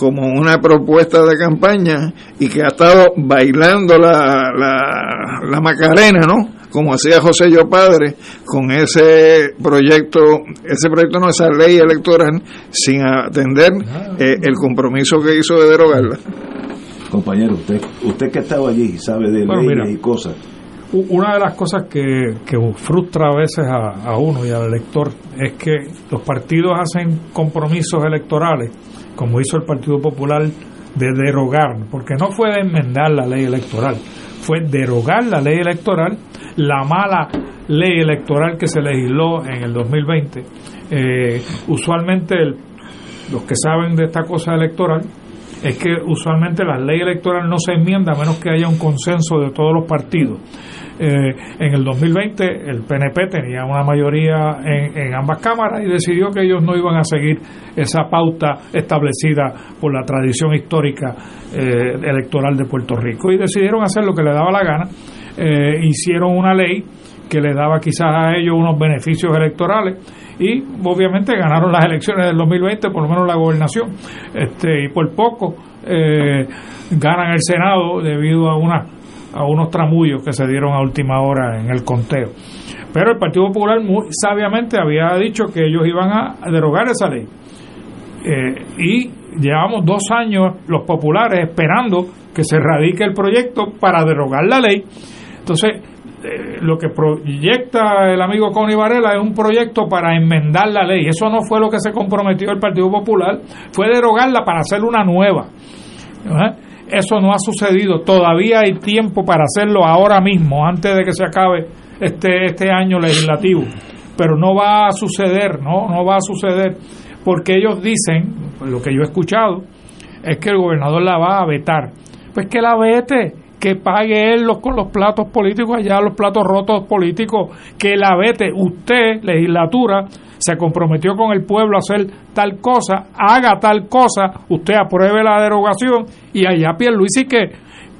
como una propuesta de campaña y que ha estado bailando la, la, la Macarena, ¿no? Como hacía José Yo Padre con ese proyecto, ese proyecto no, esa ley electoral, sin atender eh, el compromiso que hizo de derogarla. Compañero, usted, usted que estaba allí sabe de leyes y cosas. Una de las cosas que, que frustra a veces a, a uno y al elector es que los partidos hacen compromisos electorales como hizo el Partido Popular, de derogar, porque no fue de enmendar la ley electoral, fue derogar la ley electoral, la mala ley electoral que se legisló en el 2020. Eh, usualmente, los que saben de esta cosa electoral, es que usualmente la ley electoral no se enmienda a menos que haya un consenso de todos los partidos. Eh, en el 2020 el PNP tenía una mayoría en, ambas cámaras y decidió que ellos no iban a seguir esa pauta establecida por la tradición histórica eh, electoral de Puerto Rico y decidieron hacer lo que le daba la gana. Eh, hicieron una ley que le daba quizás a ellos unos beneficios electorales y obviamente ganaron las elecciones del 2020, por lo menos la gobernación, este, y por poco ganan el Senado debido a una a unos tramullos que se dieron a última hora en el conteo. Pero el Partido Popular muy sabiamente había dicho que ellos iban a derogar esa ley. Eh, y llevamos dos años los populares esperando que se radique el proyecto para derogar la ley. Entonces, eh, lo que proyecta el amigo Connie Varela es un proyecto para enmendar la ley. Eso no fue lo que se comprometió el Partido Popular, fue derogarla para hacer una nueva. ¿Eh? Eso no ha sucedido. Todavía hay tiempo para hacerlo ahora mismo, antes de que se acabe este, este año legislativo. Pero no va a suceder, no, no va a suceder, porque ellos dicen, lo que yo he escuchado, es que el gobernador la va a vetar. Pues que la vete, que pague él los, con los platos políticos allá, los platos rotos políticos, que la vete. Usted, legislatura, se comprometió con el pueblo a hacer tal cosa, haga tal cosa, usted apruebe la derogación y allá Pierluisi que,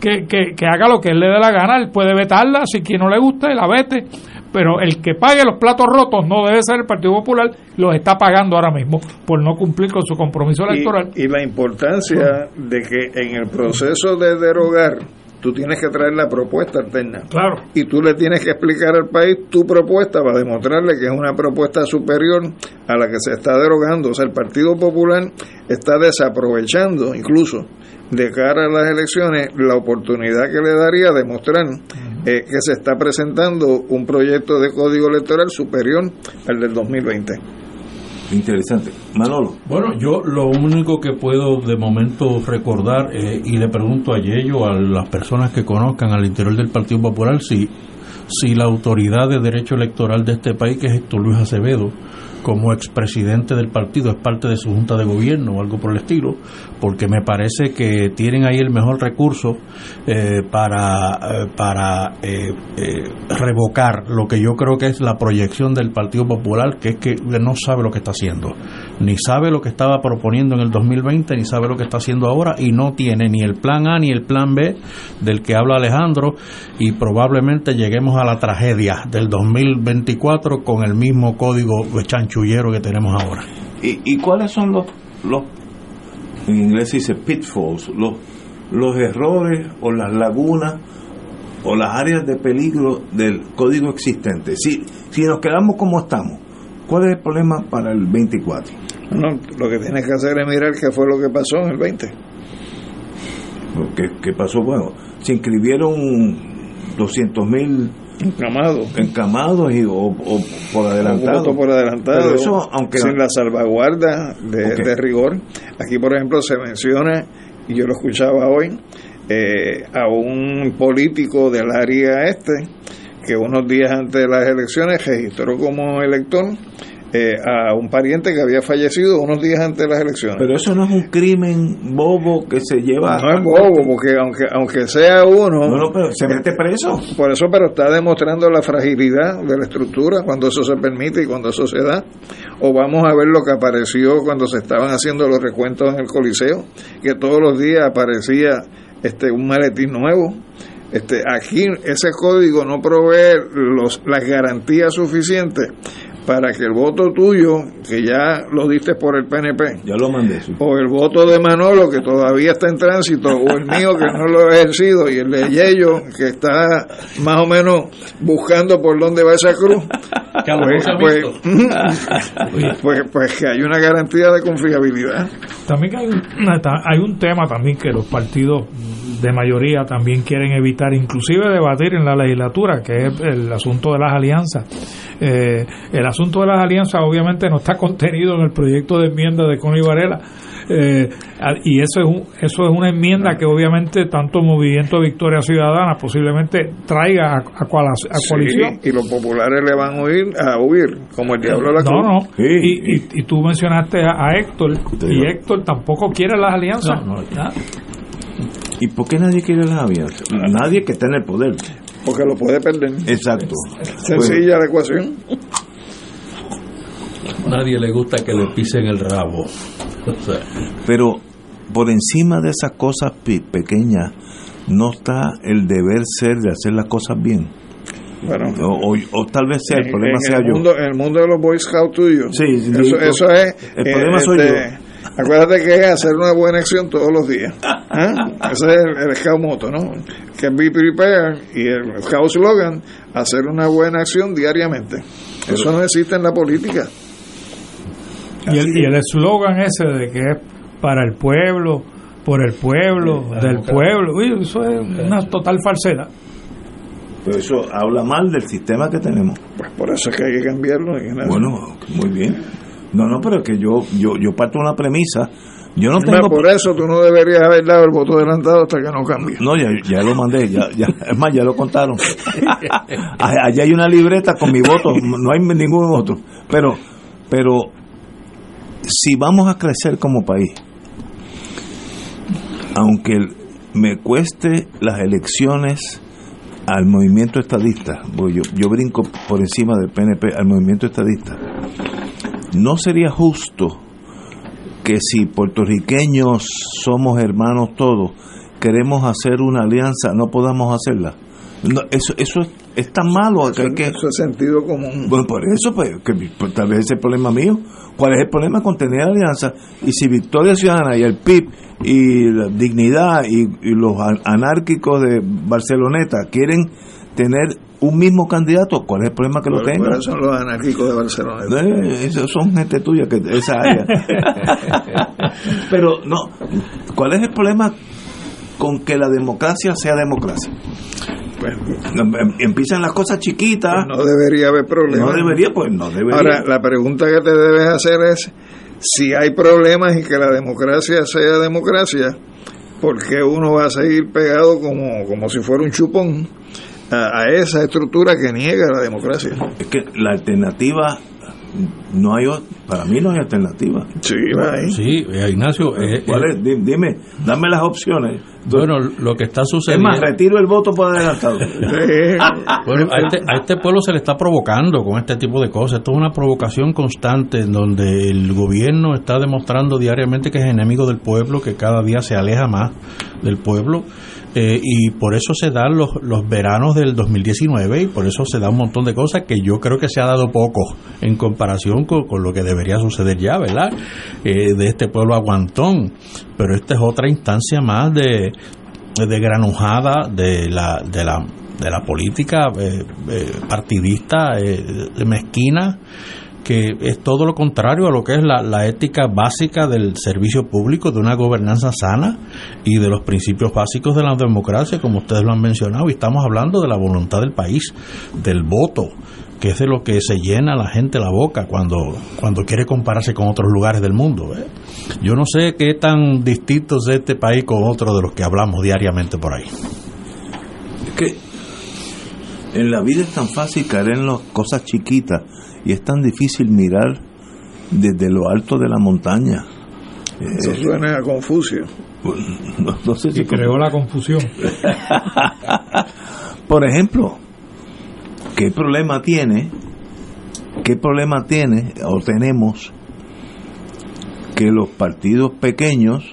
que, que, que haga lo que él le dé la gana, él puede vetarla, si quien no le gusta, la vete, pero el que pague los platos rotos no debe ser el Partido Popular, los está pagando ahora mismo por no cumplir con su compromiso electoral. y la importancia de que en el proceso de derogar tú tienes que traer la propuesta alterna. Claro. Y tú le tienes que explicar al país tu propuesta para demostrarle que es una propuesta superior a la que se está derogando. O sea, el Partido Popular está desaprovechando incluso de cara a las elecciones la oportunidad que le daría de mostrar eh, que se está presentando un proyecto de código electoral superior al del 2020 interesante. Manolo. Bueno, yo lo único que puedo de momento recordar, eh, y le pregunto a Yello, a las personas que conozcan al interior del Partido Popular, si, si la autoridad de derecho electoral de este país, que es Héctor Luis Acevedo, como expresidente del partido es parte de su junta de gobierno o algo por el estilo, porque me parece que tienen ahí el mejor recurso eh, para, eh, para eh, revocar lo que yo creo que es la proyección del Partido Popular, que es que no sabe lo que está haciendo, ni sabe lo que estaba proponiendo en el 2020, ni sabe lo que está haciendo ahora, y no tiene ni el plan A ni el plan B del que habla Alejandro, y probablemente lleguemos a la tragedia del 2024 con el mismo código chanchullero que tenemos ahora. ¿Y, y cuáles son los, los, en inglés se dice pitfalls, los, los errores o las lagunas o las áreas de peligro del código existente? Si, si nos quedamos como estamos, ¿cuál es el problema para el 24? No, lo que tienes que hacer es mirar qué fue lo que pasó en el 20. ¿Qué, qué pasó? Bueno, se inscribieron 200 mil encamados encamados y, o, por adelantado por adelantado eso aunque sin la salvaguarda de, rigor aquí por ejemplo se menciona y yo lo escuchaba hoy eh, a un político del área este que unos días antes de las elecciones registró como elector eh, a un pariente que había fallecido unos días antes de las elecciones. Pero eso no es un crimen bobo que se lleva. No es bobo, porque aunque aunque sea uno. No, pero se mete preso. Por eso, pero está demostrando la fragilidad de la estructura cuando eso se permite y cuando eso se da. O vamos a ver lo que apareció cuando se estaban haciendo los recuentos en el Coliseo, que todos los días aparecía este un maletín nuevo. Este, aquí ese código no provee los, las garantías suficientes para que el voto tuyo, que ya lo diste por el PNP, ya lo mandé, o el voto de Manolo, que todavía está en tránsito, o el mío, que no lo he ejercido, y el de Yello, que está más o menos buscando por dónde va esa cruz, pues, pues, pues, pues, que hay una garantía de confiabilidad. También hay un, hay un tema también que los partidos de mayoría también quieren evitar, inclusive debatir en la legislatura, que es el asunto de las alianzas. Eh, el asunto de las alianzas obviamente no está contenido en el proyecto de enmienda de Connie Varela. Eh, y eso es, eso es una enmienda que obviamente tanto Movimiento Victoria Ciudadana posiblemente traiga a, a, coalición. y los populares le van a huir, a huir como el diablo a la No, no. y, y, tú mencionaste a, Héctor, y Héctor tampoco quiere las alianzas. ¿Y por qué nadie quiere las alianzas? Nadie que esté en el poder. Porque lo puede perder. Exacto. Sencilla la ecuación. Nadie le gusta que le pisen el rabo. Pero por encima de esas cosas pequeñas no está el deber ser de hacer las cosas bien. Bueno, o, tal vez sea el problema sea el yo. Mundo, en el mundo de los Boy Scouts tuyos. Sí, eso, eso es. El problema eh, soy este, yo Acuérdate que es hacer una buena acción todos los días. ¿eh? Ese es el, Scout Moto, ¿no? Que be prepared y el Scout Slogan, hacer una buena acción diariamente. Eso no existe en la política. Y el eslogan ese de que es para el pueblo, por el pueblo, del pueblo, uy, eso es una total falsedad. Pero eso habla mal del sistema que tenemos. Pues por eso es que hay que cambiarlo. Bueno, muy bien. No, no, pero es que yo, yo, yo parto una premisa. Yo no tengo. por eso tú no deberías haber dado el voto adelantado hasta que no cambie. No, ya, ya lo mandé, ya, ya, es más, ya lo contaron. Allá hay una libreta con mi voto, no hay ningún otro. Pero, pero, si vamos a crecer como país, aunque me cueste las elecciones al movimiento estadista, yo, yo brinco por encima del PNP al movimiento estadista no sería justo que si puertorriqueños somos hermanos todos, queremos hacer una alianza, no podamos hacerla. eso, eso es, tan malo que que... Eso es sentido común. Bueno, por eso, pues, que, pues, tal vez es el problema mío. ¿Cuál es el problema con tener alianza? Y si Victoria Ciudadana y el PIB y la Dignidad y los anárquicos de Barceloneta quieren tener un mismo candidato, ¿cuál es el problema que lo tenga? son los anarquicos de Barcelona. Eh, esos son gente tuya, que esa área. Pero no, ¿cuál es el problema con que la democracia sea democracia? Pues, em, empiezan las cosas chiquitas. Pues no debería haber problema. No debería, pues no debería. Ahora, la pregunta que te debes hacer es, si hay problemas y que la democracia sea democracia, ¿por qué uno va a seguir pegado como, como si fuera un chupón? A, esa estructura que niega la democracia. Es que la alternativa no hay, para mí no hay alternativa. Sí, va ahí. Sí, eh, Ignacio, eh, ¿Cuál eh, es? Dime, dame las opciones. Bueno, lo que está es sucediendo... más, retiro el voto por adelantado. Sí. Bueno, a este, a este pueblo se le está provocando con este tipo de cosas. Esto es una provocación constante en donde el gobierno está demostrando diariamente que es enemigo del pueblo, que cada día se aleja más del pueblo. eh, y por eso se dan los, los veranos del 2019 y por eso se da un montón de cosas que yo creo que se ha dado poco en comparación con, con lo que debería suceder ya, ¿verdad? Eh, de este pueblo aguantón. Pero esta es otra instancia más de, de granujada de la, de la, de la política eh, eh, partidista eh, mezquina que es todo lo contrario a lo que es la, la ética básica del servicio público, de una gobernanza sana y de los principios básicos de la democracia, como ustedes lo han mencionado, y estamos hablando de la voluntad del país, del voto, que es de lo que se llena la gente la boca cuando, cuando quiere compararse con otros lugares del mundo. ¿eh? Yo no sé qué tan distinto es este país con otro de los que hablamos diariamente por ahí. Es que en la vida es tan fácil caer en las cosas chiquitas y es tan difícil mirar desde lo alto de la montaña. Eso suena a Confucio. No, no sé si Y creó la confusión. Por ejemplo, ¿qué problema tiene? ¿Qué problema tiene o tenemos que los partidos pequeños,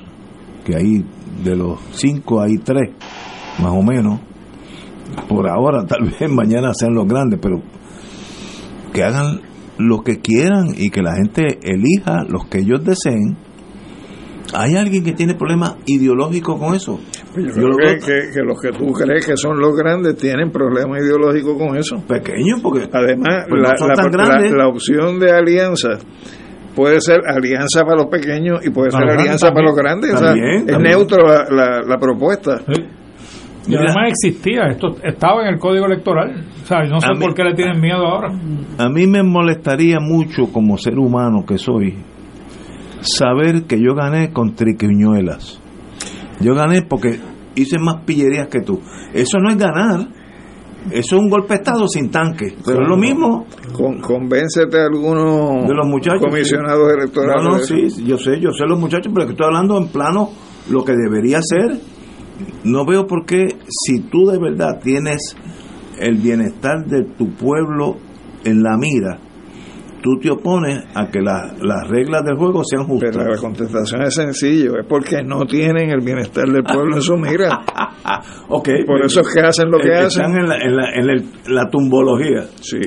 que hay de los cinco hay tres, más o menos, por ahora tal vez mañana sean los grandes, pero que hagan lo que quieran y que la gente elija los que ellos deseen. ¿Hay alguien que tiene problemas ideológicos con eso? Yo Yo creo que, veo que- que los que tú crees que son los grandes tienen problemas ideológicos con eso. pequeño porque Además, Pues no la, son la- tan la- grandes. la opción de alianza puede ser alianza para los pequeños y puede Para ser alianza para los grandes. o sea, También, es neutro la, la- la propuesta. Y además existía, esto estaba en el código electoral. O sea, no sé mí- por qué le tienen miedo ahora. A mí me molestaría mucho como ser humano que soy saber que yo gané con triquiñuelas. Yo gané porque hice más pillerías que tú. Eso no es ganar. Eso es un golpe de estado sin tanque. Pero es lo mismo Con, convéncete a algunos de los muchachos. comisionados electorales. No, no, sí, yo sé, yo sé los muchachos, pero que estoy hablando en plano lo que debería ser. No veo por qué, si tú de verdad tienes el bienestar de tu pueblo en la mira, tú te opones a que la- las reglas del juego sean justas. Pero la contestación es sencillo, es porque no tienen el bienestar del pueblo en su mira. Ok, Por eso es que hacen lo que eh, hacen. Están en la, en la, en el- la tumbología. Sí,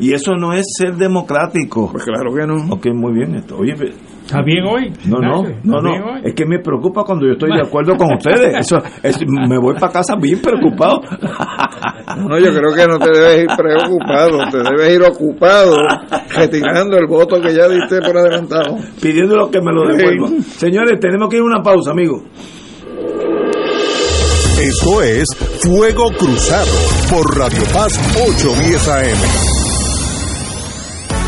Y eso no es ser democrático. pues claro que no. Ok, muy bien esto. Oye, ¿Está bien hoy? No, no, no, ¿Está bien no. Es que me preocupa cuando yo estoy de acuerdo con ustedes. Eso, es- me voy para casa bien preocupado. No, yo creo que no te debes ir preocupado, te debes ir ocupado retirando el voto que ya diste por adelantado. Pidiendo que me lo devuelvan. Señores, tenemos que ir a una pausa, amigos. Esto es Fuego Cruzado por Radio Paz 810 AM.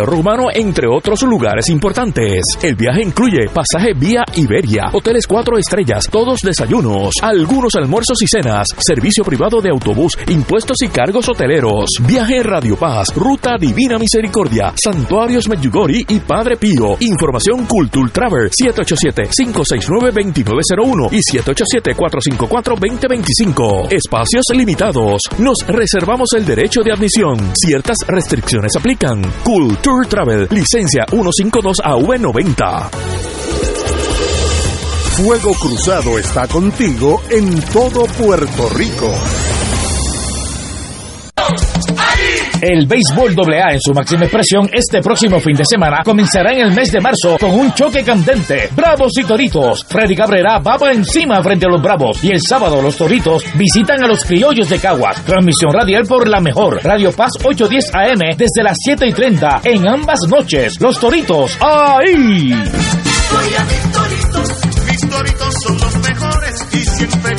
Romano, entre otros lugares importantes. El viaje incluye pasaje vía Iberia, hoteles cuatro estrellas, todos desayunos, algunos almuerzos y cenas, servicio privado de autobús, impuestos y cargos hoteleros. Viaje Radio Paz, Ruta Divina Misericordia, Santuarios Medjugorje y Padre Pío. Información Cultul Travel 787-569-2901 y 787-454-2025. Espacios limitados. Nos reservamos el derecho de admisión. Ciertas restricciones aplican. Culture Travel, licencia 152AV90. Fuego Cruzado está contigo en todo Puerto Rico. El béisbol AA en su máxima expresión este próximo fin de semana comenzará en el mes de marzo con un choque candente. Bravos y Toritos. Freddy Cabrera va por encima frente a los Bravos y el sábado los Toritos visitan a los Criollos de Caguas. Transmisión radial por la mejor Radio Paz 810 AM desde las 7 y 30 en ambas noches. Los Toritos, ahí. mis toritos, mis toritos son los mejores y siempre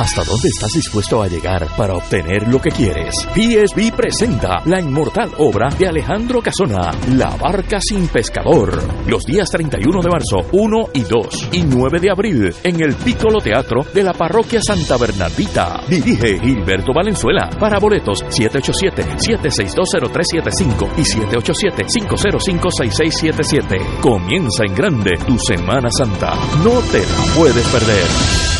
¿Hasta dónde estás dispuesto a llegar para obtener lo que quieres? PSB presenta la inmortal obra de Alejandro Casona, La Barca sin Pescador. Los días 31 de marzo, 1 y 2 y 9 de abril en el Piccolo Teatro de la Parroquia Santa Bernardita. Dirige Gilberto Valenzuela. Para boletos 787-7620375 y 787-505-6677. Comienza en grande tu Semana Santa. No te la puedes perder.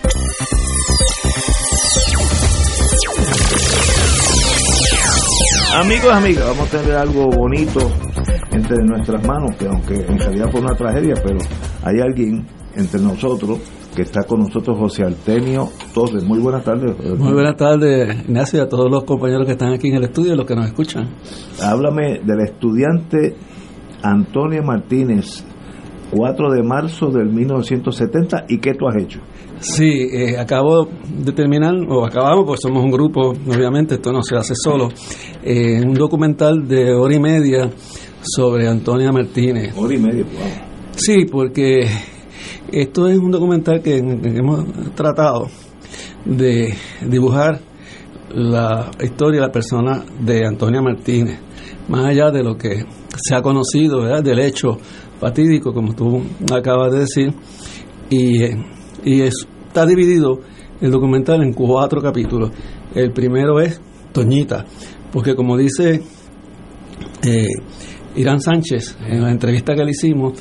Amigos, amigas, vamos a tener algo bonito entre nuestras manos, que aunque en realidad fue una tragedia, pero hay alguien entre nosotros que está con nosotros, José Artemio Torres. Muy buenas tardes. Muy buenas tardes, Ignacio, a todos los compañeros que están aquí en el estudio y los que nos escuchan. Háblame del estudiante Antonio Martínez, 4 de marzo del 1970, ¿y qué tú has hecho? Sí, eh, acabo de terminar, o acabamos, pues somos un grupo, obviamente, esto no se hace solo, eh, un documental de hora y media sobre Antonia Martínez. Hora y media, wow. Sí, porque esto es un documental que hemos tratado de dibujar la historia de la persona de Antonia Martínez, más allá de lo que se ha conocido, ¿verdad? del hecho fatídico, como tú acabas de decir, y, y es, está dividido el documental en cuatro capítulos. El primero es Toñita, porque como dice eh, Irán Sánchez en la entrevista que le hicimos,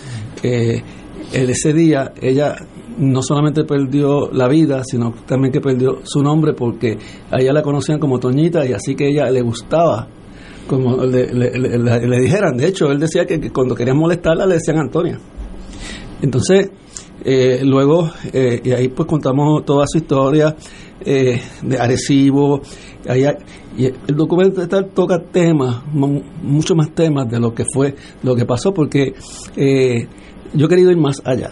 eh, ese día ella no solamente perdió la vida, sino también que perdió su nombre porque a ella la conocían como Toñita y así que ella le gustaba como le, le, dijeran. De hecho, él decía que, cuando querían molestarla le decían Antonia. Entonces, Eh, luego, eh, y ahí pues contamos toda su historia eh, de Arecibo. Hay- y el documental toca temas, mu- mucho más temas de lo que fue, lo que pasó, porque eh, yo he querido ir más allá.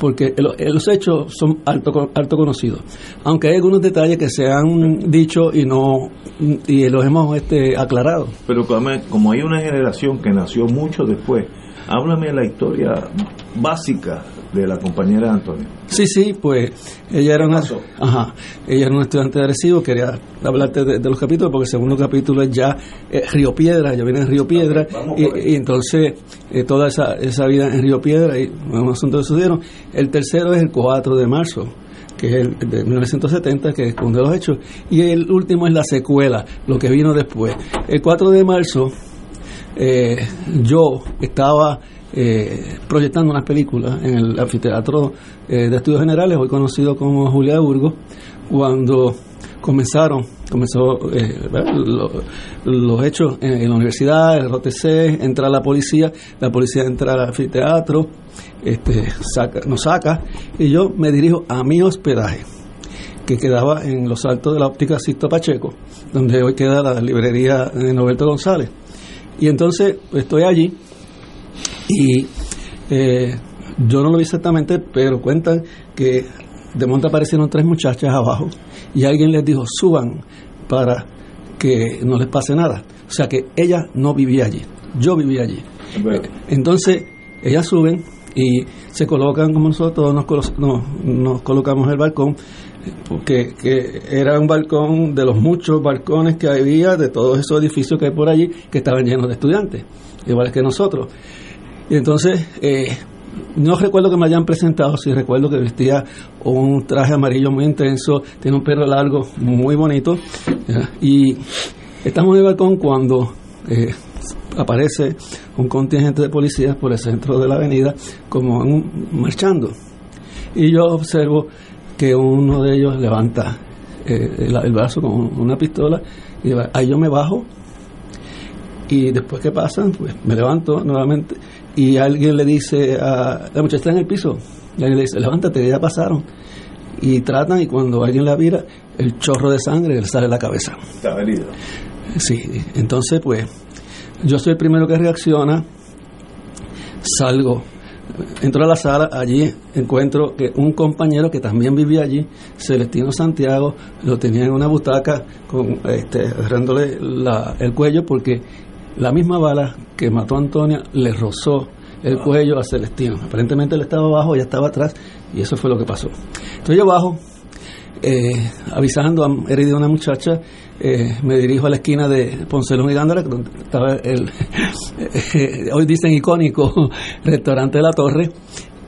Porque los hechos son alto, alto conocidos. Aunque hay algunos detalles que se han dicho y no y los hemos este, aclarado. Pero como hay una generación que nació mucho después, háblame de la historia básica de la compañera Antonio. Sí, sí, pues ella era una, ajá, ella era una estudiante de Arecibo, quería hablarte de, de los capítulos porque el segundo capítulo es ya eh, Río Piedra, ya viene en Río Piedra y, y entonces eh, toda esa, esa vida en Río Piedra y unos asuntos que sucedieron. El tercero es el 4 de marzo que es el de 1970, que es uno de los hechos, y el último es la secuela, lo que vino después. El 4 de marzo, eh, yo estaba eh, proyectando unas películas en el anfiteatro eh, de estudios generales, hoy conocido como Julia de Burgos, cuando comenzaron, comenzó eh, los hechos en, en la universidad, el ROTC, entra la policía, la policía entra al anfiteatro, este, saca, nos saca, y yo me dirijo a mi hospedaje que quedaba en los altos de la óptica Sisto Pacheco, donde hoy queda la librería de Noberto González. Y entonces estoy allí y eh, yo no lo vi exactamente, pero cuentan que de monte aparecieron tres muchachas abajo y alguien les dijo suban para que no les pase nada. O sea que ella no vivía allí, yo vivía allí. Entonces ellas suben y se colocan como nosotros nos, colo- nos, nos colocamos en el balcón porque que era un balcón de los muchos balcones que había de todos esos edificios que hay por allí que estaban llenos de estudiantes, iguales que nosotros. Y entonces, eh, no recuerdo que me hayan presentado, sí recuerdo que vestía un traje amarillo muy intenso, tiene un pelo largo muy bonito. Y estamos en el balcón cuando eh, aparece un contingente de policías por el centro de la avenida, como un- marchando. Y yo observo que uno de ellos levanta eh, el, brazo con una pistola y ahí yo me bajo y después que pasan, pues me levanto nuevamente y alguien le dice a la muchacha está en el piso y alguien le dice, levántate, ya pasaron. Y tratan y cuando alguien la mira, el chorro de sangre le sale de la cabeza. Está herido. Sí, entonces pues yo soy el primero que reacciona, salgo, entro a la sala, allí encuentro que un compañero que también vivía allí, Celestino Santiago, lo tenía en una butaca con este agarrándole la- el cuello porque la misma bala que mató a Antonia le rozó el cuello a Celestino. Aparentemente él estaba abajo, ella estaba atrás y eso fue lo que pasó. Entonces yo bajo eh, avisando, han herido a una muchacha, eh, me dirijo a la esquina de Poncelón y Gándara, donde estaba el, eh, hoy dicen icónico, restaurante de la Torre,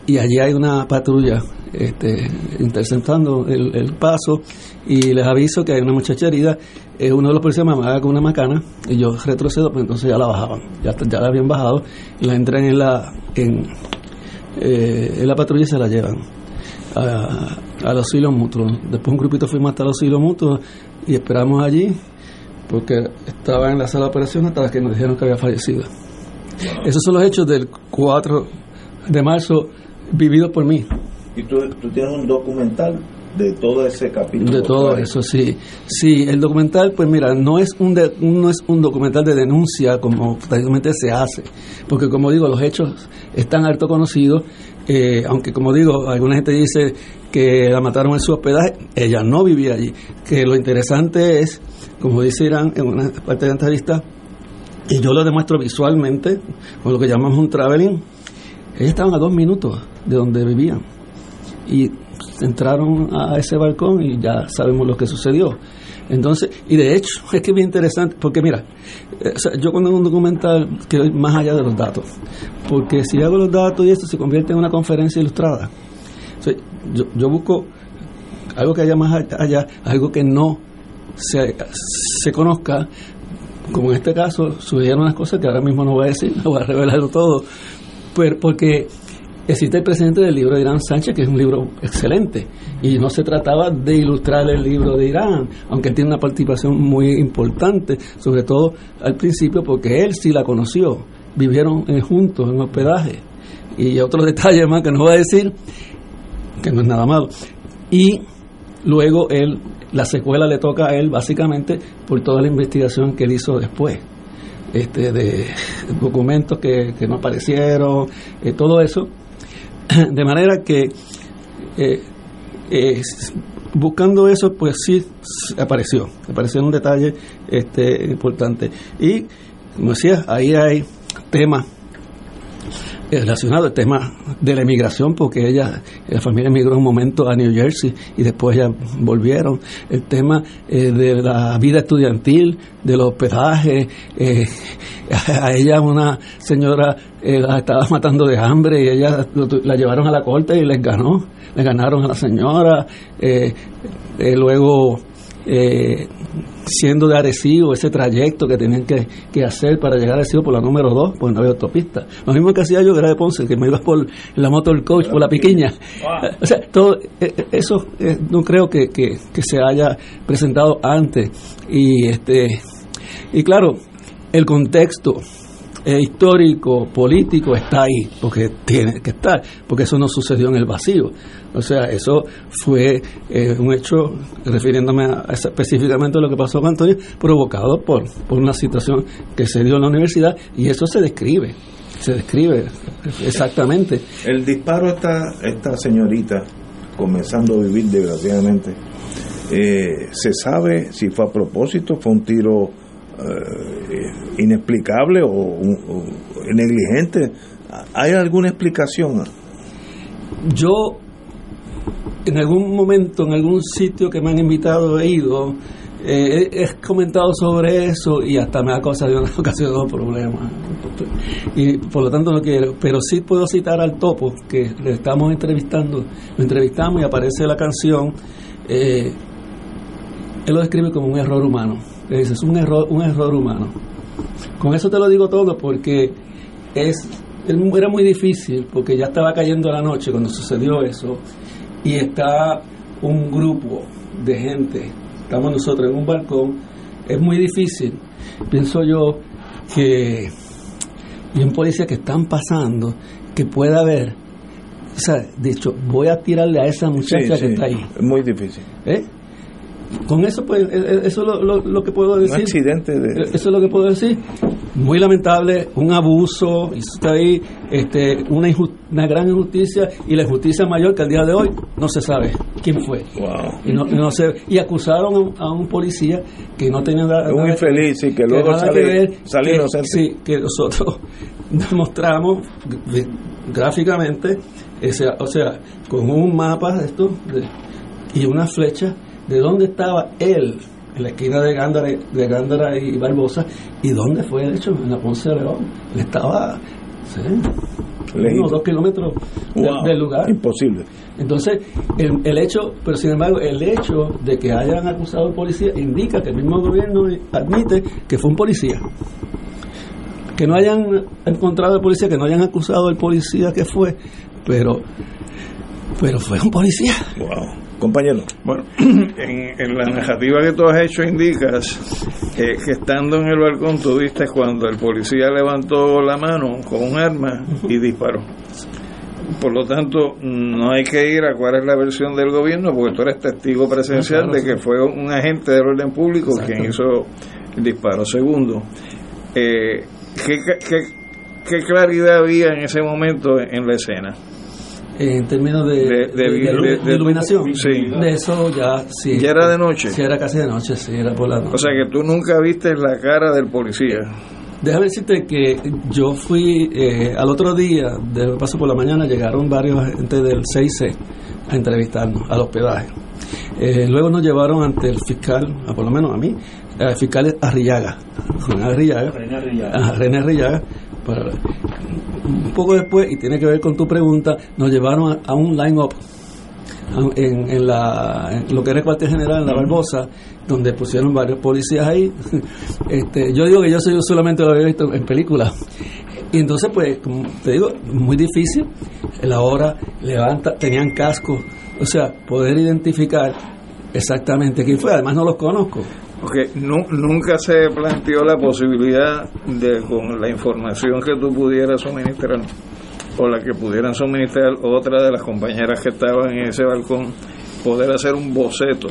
y allí hay una patrulla este, interceptando el, el paso, y les aviso que hay una muchacha herida, eh, uno de los policías me amaga con una macana, y yo retrocedo, pues entonces ya la bajaban, ya, ya la habían bajado, y la entran en la, en, eh, en la patrulla y se la llevan a, al auxilio mutuo. Después un grupito fuimos hasta el auxilio mutuo y esperamos allí porque estaba en la sala de operaciones hasta que nos dijeron que había fallecido. Esos son los hechos del 4 de marzo vividos por mí. Y tú, tú tienes un documental de todo ese capítulo. De todo eso, sí. Sí, el documental, pues mira, no es un de- no es un documental de denuncia como tradicionalmente se hace, porque como digo, los hechos están harto conocidos, eh, aunque como digo, alguna gente dice que la mataron en su hospedaje, ella no vivía allí. Que lo interesante es, como dice Irán en una parte de la entrevista, y yo lo demuestro visualmente, con lo que llamamos un traveling, ellos estaban a dos minutos de donde vivían y entraron a ese balcón y ya sabemos lo que sucedió. Entonces, y de hecho, es que es bien interesante, porque mira, eh, yo cuando hago un documental quiero ir más allá de los datos, porque si hago los datos y esto se convierte en una conferencia ilustrada. O yo, yo busco algo que haya más allá- allá, algo que no se, se conozca, como en este caso, sucedieron unas cosas que ahora mismo no voy a decir, no voy a revelarlo todo, pero porque existe el presidente del libro de Irán Sánchez, que es un libro excelente, y no se trataba de ilustrar el libro de Irán, aunque tiene una participación muy importante, sobre todo al principio, porque él sí la conoció, vivieron eh, juntos en hospedaje, y otros detalles más que no voy a decir, que no es nada malo. Y luego él, la secuela le toca a él básicamente por toda la investigación que él hizo después. Este, de documentos que, que no aparecieron, eh, todo eso. De manera que eh, eh, buscando eso, pues sí apareció, apareció un detalle este, importante. Y, como decía, ahí hay temas relacionado al tema de la emigración, porque ella, la familia emigró un momento a New Jersey y después ya volvieron. El tema eh, de la vida estudiantil, de los hospedajes. Eh, a ella una señora eh, la estaba matando de hambre y ella la llevaron a la corte y les ganó. Le ganaron a la señora. luego siendo de Arecibo, ese trayecto que tenían que, hacer para llegar a Arecibo por la número 2, porque no había autopista. Lo mismo que hacía yo, que era de Ponce, que me iba por la moto del coach, por la piquiña. O sea, todo eh, eh, eso eh, no creo que, que, se haya presentado antes. Y, este, y claro, el contexto histórico, político está ahí, porque tiene que estar, porque eso no sucedió en el vacío. O sea, eso fue eh, un hecho, refiriéndome a, específicamente a lo que pasó con Antonio, provocado por, por una situación que se dio en la universidad y eso se describe, se describe exactamente. El disparo esta, esta señorita, comenzando a vivir desgraciadamente, eh, ¿se sabe si fue a propósito, fue un tiro eh, inexplicable o negligente? ¿Hay alguna explicación? Yo en algún momento, en algún sitio que me han invitado, he ido, eh, he, comentado sobre eso y hasta me ha ocasionado, ocasionado problemas. Y por lo tanto no quiero, pero sí puedo citar al topo que le estamos entrevistando, lo entrevistamos y aparece la canción. Eh, él lo describe como un error humano. Es un error, un error humano. Con eso te lo digo todo porque es era muy difícil porque ya estaba cayendo la noche cuando sucedió eso y está un grupo de gente, estamos nosotros en un balcón, es muy difícil, pienso yo, que y un policía que están pasando, que pueda haber, o sea, dicho, voy a tirarle a esa muchacha que está ahí. Es muy difícil. ¿Eh? Con eso, pues, e, e, eso es lo, lo, que puedo decir. Un accidente de... Eso es lo que puedo decir. Muy lamentable, un abuso, y está ahí este, una, una gran injusticia, y la injusticia mayor que al día de hoy no se sabe quién fue. Y, no, no y acusaron a, un policía que no tenía nada, un infeliz y que luego sale, que ver, inocente. Sí, que nosotros demostramos gráficamente, o sea, con un mapa de esto y una flecha de dónde estaba él en la esquina de Gándara, de Gándara y Barbosa y dónde fue el hecho en la Ponce de León. Él estaba ¿sí? unos dos kilómetros del lugar. Imposible. Entonces, el, el, hecho, pero sin embargo, el hecho de que hayan acusado al policía indica que el mismo gobierno admite que fue un policía. Que no hayan encontrado al policía, que no hayan acusado al policía que fue, pero, pero fue un policía. Wow compañero. Bueno, en, la narrativa que tú has hecho indicas que, estando en el balcón tú viste cuando el policía levantó la mano con un arma y disparó. Por lo tanto, no hay que ir a cuál es la versión del gobierno, porque tú eres testigo presencial de que fue un agente del orden público quien hizo el disparo. Segundo, eh, ¿qué, qué, qué claridad había en ese momento en la escena? En términos de, iluminación. De eso ya sí. ¿Ya era de noche? Sí, era casi de noche, sí, era por la noche. O sea que tú nunca viste la cara del policía. Déjame decirte que yo fui eh, al otro día, de paso por la mañana, llegaron varios agentes del 6C a entrevistarnos al hospedaje. Eh, luego nos llevaron ante el fiscal, por lo menos a mí, el fiscal Arrillaga, René Arrillaga, René Arrillaga, para, un poco después, y tiene que ver con tu pregunta, nos llevaron a, un line-up en, en, la, lo que era el cuartel general en la Barbosa, donde pusieron varios policías ahí. Este, yo digo que yo, soy, yo solamente lo había visto en películas. Y entonces, pues, como te digo, muy difícil. La hora levanta, tenían casco. O sea, poder identificar exactamente quién fue. Además, no los conozco. Porque nunca se planteó la posibilidad de, con la información que tú pudieras suministrar, o la que pudieran suministrar otra de las compañeras que estaban en ese balcón, poder hacer un boceto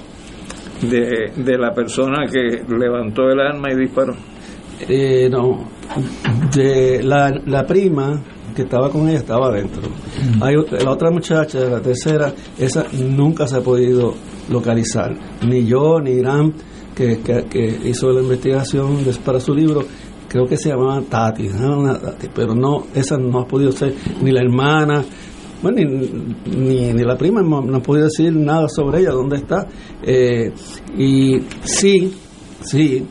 de, de la persona que levantó el arma y disparó. Eh, no, de la, la prima que estaba con ella estaba adentro. Hay, ot- la otra muchacha, la tercera, esa nunca se ha podido localizar. Ni yo, ni Irán, que, que, hizo la investigación de- para su libro, creo que se llamaba Tati, pero no, esa no ha podido ser ni la hermana. Bueno, ni, ni, la prima no, ha podido decir nada sobre ella, dónde está. Eh, y sí, sí,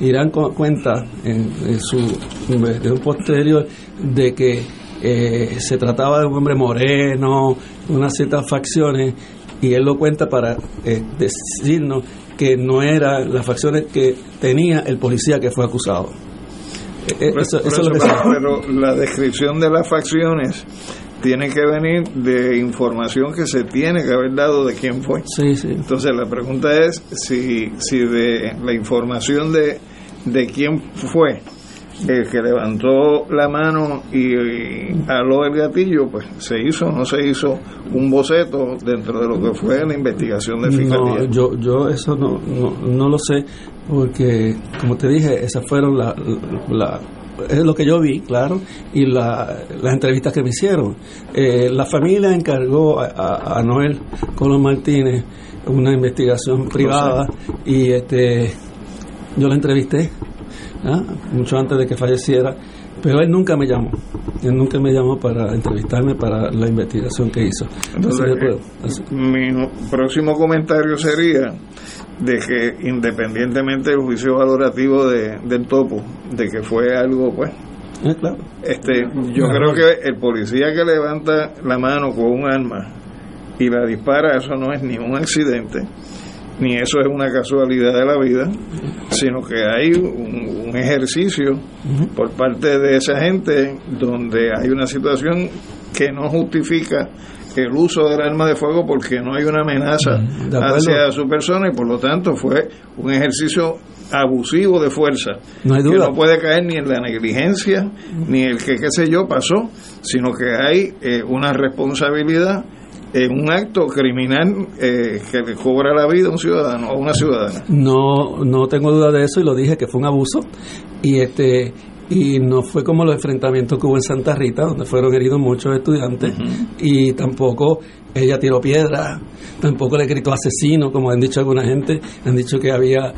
Irán cu- cuenta en, en su un posterior de que eh, se trataba de un hombre moreno, unas ciertas facciones, y él lo cuenta para eh, decirnos que no eran las facciones que tenía el policía que fue acusado. Eso, es lo pero la descripción de las facciones tiene que venir de información que se tiene que haber dado de quién fue. Sí, sí. Entonces la pregunta es si, si de la información de, de quién fue el que levantó la mano y, y aló el gatillo, pues se hizo o no se hizo un boceto dentro de lo que fue la investigación de fiscalía. No, yo, yo eso no, no, no lo sé, porque como te dije, esas fueron la, la- es lo que yo vi, claro, y la, las entrevistas que me hicieron. Eh, la familia encargó a, a- a Noel Colón Martínez una investigación privada y este yo la entrevisté ¿ah? mucho antes de que falleciera, pero él nunca me llamó. Él nunca me llamó para entrevistarme para la investigación que hizo. Entonces, eh, así- mi próximo comentario sería de que independientemente del juicio valorativo de, del topo, de que fue algo, pues, eh, claro. este, yo creo que el policía que levanta la mano con un arma y la dispara, eso no es ni un accidente, ni eso es una casualidad de la vida, sino que hay un, un ejercicio por parte de esa gente donde hay una situación que no justifica el uso del arma de fuego porque no hay una amenaza hacia su persona y por lo tanto fue un ejercicio abusivo de fuerza No hay que duda. no puede caer ni en la negligencia ni el que qué sé yo pasó sino que hay eh, una responsabilidad en un acto criminal eh, que le cobra la vida a un ciudadano o a una ciudadana. No, no tengo duda de eso y lo dije que fue un abuso. Y este y no fue como los enfrentamientos que hubo en Santa Rita donde fueron heridos muchos estudiantes y tampoco ella tiró piedra, tampoco le gritó asesino como han dicho alguna gente, han dicho que había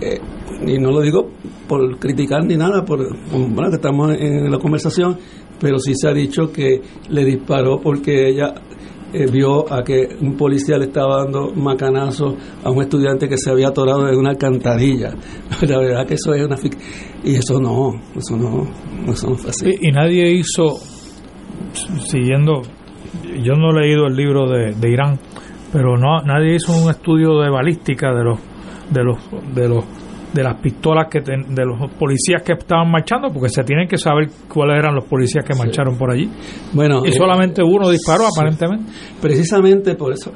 eh, y no lo digo por criticar ni nada, por bueno que estamos en la conversación, pero sí se ha dicho que le disparó porque ella eh, vio a que un policía le estaba dando macanazo a un estudiante que se había atorado en una alcantarilla. La verdad que eso es una fic- y eso no, eso no, eso no fue así. Y, y nadie hizo, siguiendo, yo no he leído el libro de, de Irán, pero no nadie hizo un estudio de balística de los de los de los de las pistolas que ten- de los policías que estaban marchando porque se tienen que saber cuáles eran los policías que marcharon por allí Bueno, y eh, solamente uno disparó sí. aparentemente Precisamente por eso,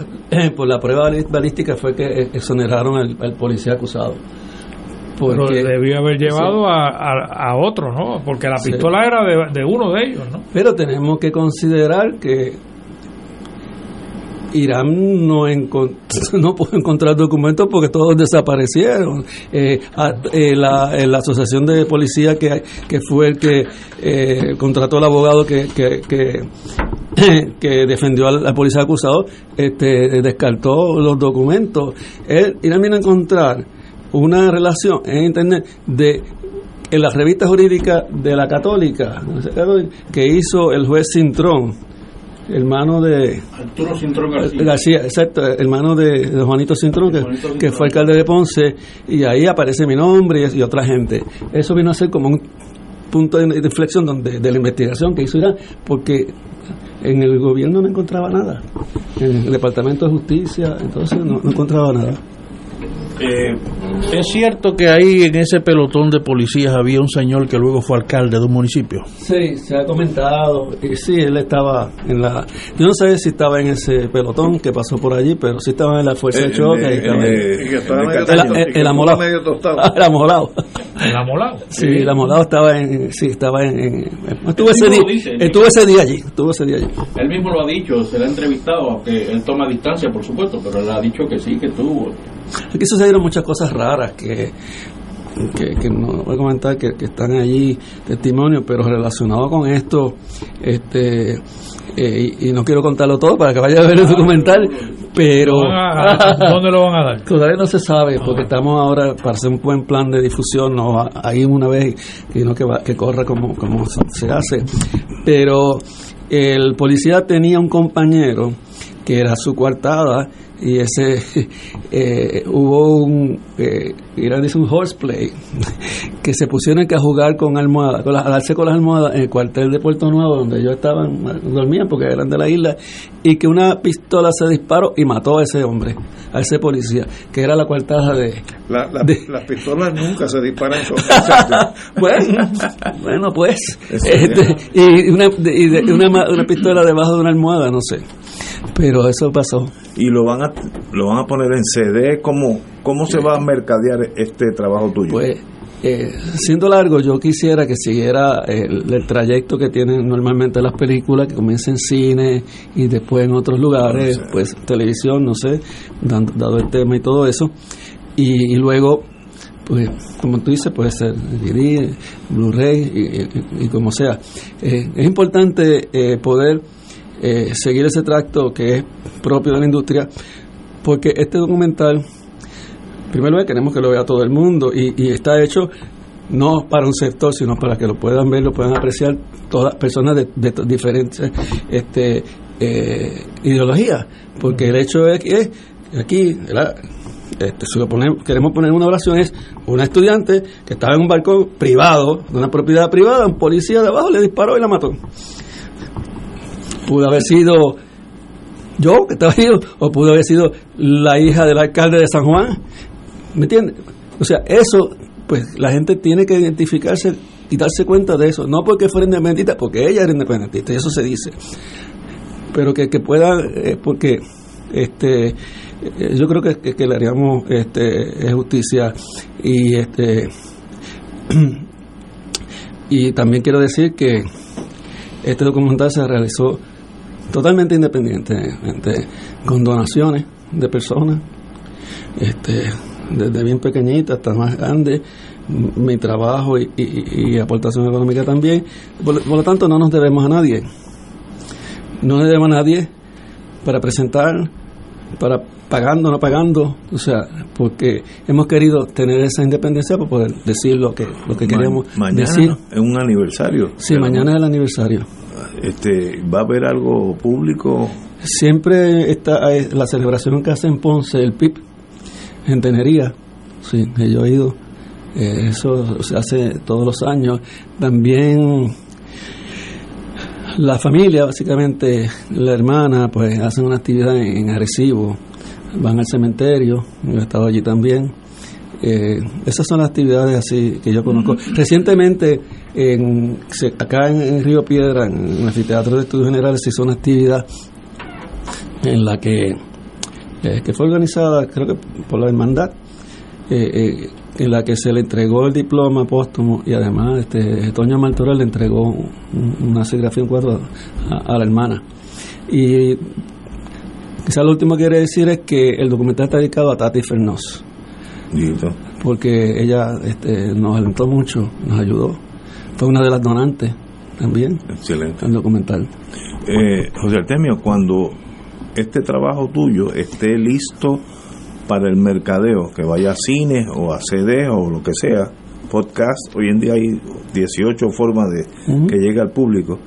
por la prueba balí- balística fue que exoneraron al, al policía acusado. pero Porque- debió haber llevado Sí. a, a, a otro no porque la pistola era de, de uno de ellos no Pero tenemos que considerar que Irán no, no pudo encontrar documentos porque todos desaparecieron. Eh, a- eh, la, eh, la asociación de policía que, que fue el que eh, contrató al abogado que, que, que, que defendió al, al policía acusado, este, descartó los documentos. Él, Irán vino a encontrar una relación en Internet de en la revista jurídica de la católica que hizo el juez Cintrón hermano de Arturo Cintrón García, exacto, hermano de, de Juanito Cintrón, que, Juanito que fue alcalde de Ponce, y ahí aparece mi nombre y, y otra gente. Eso vino a ser como un punto de, de inflexión donde, de la investigación que hizo Irán, porque en el gobierno no encontraba nada, en el Departamento de Justicia, entonces no, no encontraba nada. Eh, es cierto que ahí en ese pelotón de policías había un señor que luego fue alcalde de un municipio. Sí, se ha comentado. Y sí, él estaba en la. Yo no sé si estaba en ese pelotón que pasó por allí, pero sí estaba en la fuerza de choque. el amolado. el amolado. El amolado. Sí, el amolado estaba en, sí, estaba en, en- estuvo ese día, dice, estuvo ese día allí, estuvo ese día allí. Él mismo lo ha dicho, se le ha entrevistado, aunque él toma distancia, por supuesto, pero él ha dicho que sí, que tuvo. Aquí sucedieron muchas cosas raras que, que, que no voy a comentar que, que están allí testimonios, pero relacionado con esto, este eh, y, y no quiero contarlo todo para que vaya a ver el documental, pero ¿Dónde lo van a dar? Todavía no se sabe, porque estamos ahora para hacer un buen plan de difusión, no ahí una vez, sino que, va, que corra como, como se hace. Pero el policía tenía un compañero que era su coartada y ese eh, hubo un eh, dice un horseplay que se pusieron que a jugar con almohadas con las- a darse con las almohadas en el cuartel de Puerto Nuevo donde ellos estaban dormían porque eran de la isla y que una pistola se disparó y mató a ese hombre a ese policía que era la coartada de La- la- de- Las pistolas nunca se disparan bueno, bueno, pues. Este, y una, y de- una, una pistola debajo de una almohada, no sé. Pero eso pasó. Y lo van a lo van a poner en CD. ¿Cómo, cómo se va a mercadear este trabajo tuyo? Pues, eh, siendo largo, yo quisiera que siguiera el, el trayecto que tienen normalmente las películas, que comienza en cine y después en otros lugares, pues televisión, no sé, dando- dado el tema y todo eso. Y, y luego, pues, como tú dices, puede ser DVD, Blu-ray y, y- y como sea. Eh, es importante eh, poder eh, seguir ese tracto que es propio de la industria, porque este documental, primero que queremos que lo vea todo el mundo y, y está hecho no para un sector, sino para que lo puedan ver, lo puedan apreciar todas personas de, de diferentes este, eh, ideologías, porque el hecho es que aquí. Este, si queremos poner una oración, es una estudiante que estaba en un barco privado, de una propiedad privada, un policía de abajo le disparó y la mató. Pudo haber sido yo que estaba ahí, o pudo haber sido la hija del alcalde de San Juan. ¿Me entiendes? O sea, eso, pues la gente tiene que identificarse y darse cuenta de eso. No porque fuera independentista, porque ella era independentista, y eso se dice. Pero que, que pueda, eh, porque este eh, yo creo que, que- que le haríamos este, eh, justicia y este y también quiero decir que este documental se realizó totalmente independientemente con donaciones de personas este desde bien pequeñita hasta más grande mi trabajo y, y- y aportación económica también. Por, por lo tanto no nos debemos a nadie. No nos debemos a nadie para presentar para pagando o no pagando o sea porque hemos querido tener esa independencia para poder decir lo que lo que Ma- queremos mañana decir. es un aniversario. sí mañana es el aniversario Este, ¿Va a haber algo público? Siempre está eh, la celebración que hace en Ponce, el PIP, en Tenería. Sí, yo he ido. Eh, eso se hace todos los años. También la familia, básicamente la hermana, pues hacen una actividad en, en. Van al cementerio, yo he estado allí también. Eh, esas son las actividades así que yo conozco. Recientemente, en, acá en, en Río Piedra, en el Anfiteatro de Estudios Generales, se hizo una actividad en la que, eh, que fue organizada, creo que por la hermandad, eh, eh, en la que se le entregó el diploma póstumo y además este Toño Martorell le entregó un- una serigrafía en cuadro a, a la hermana. Y quizás lo último que quiere decir es que el documental está dedicado a Tati Fernós porque ella este, nos alentó mucho, nos ayudó. Fue una de las donantes también Excelente. al documental. Eh, José Artemio, cuando este trabajo tuyo esté listo para el mercadeo, que vaya a cine o a CD o lo que sea, podcast, hoy en día hay 18 formas de que llegue al público,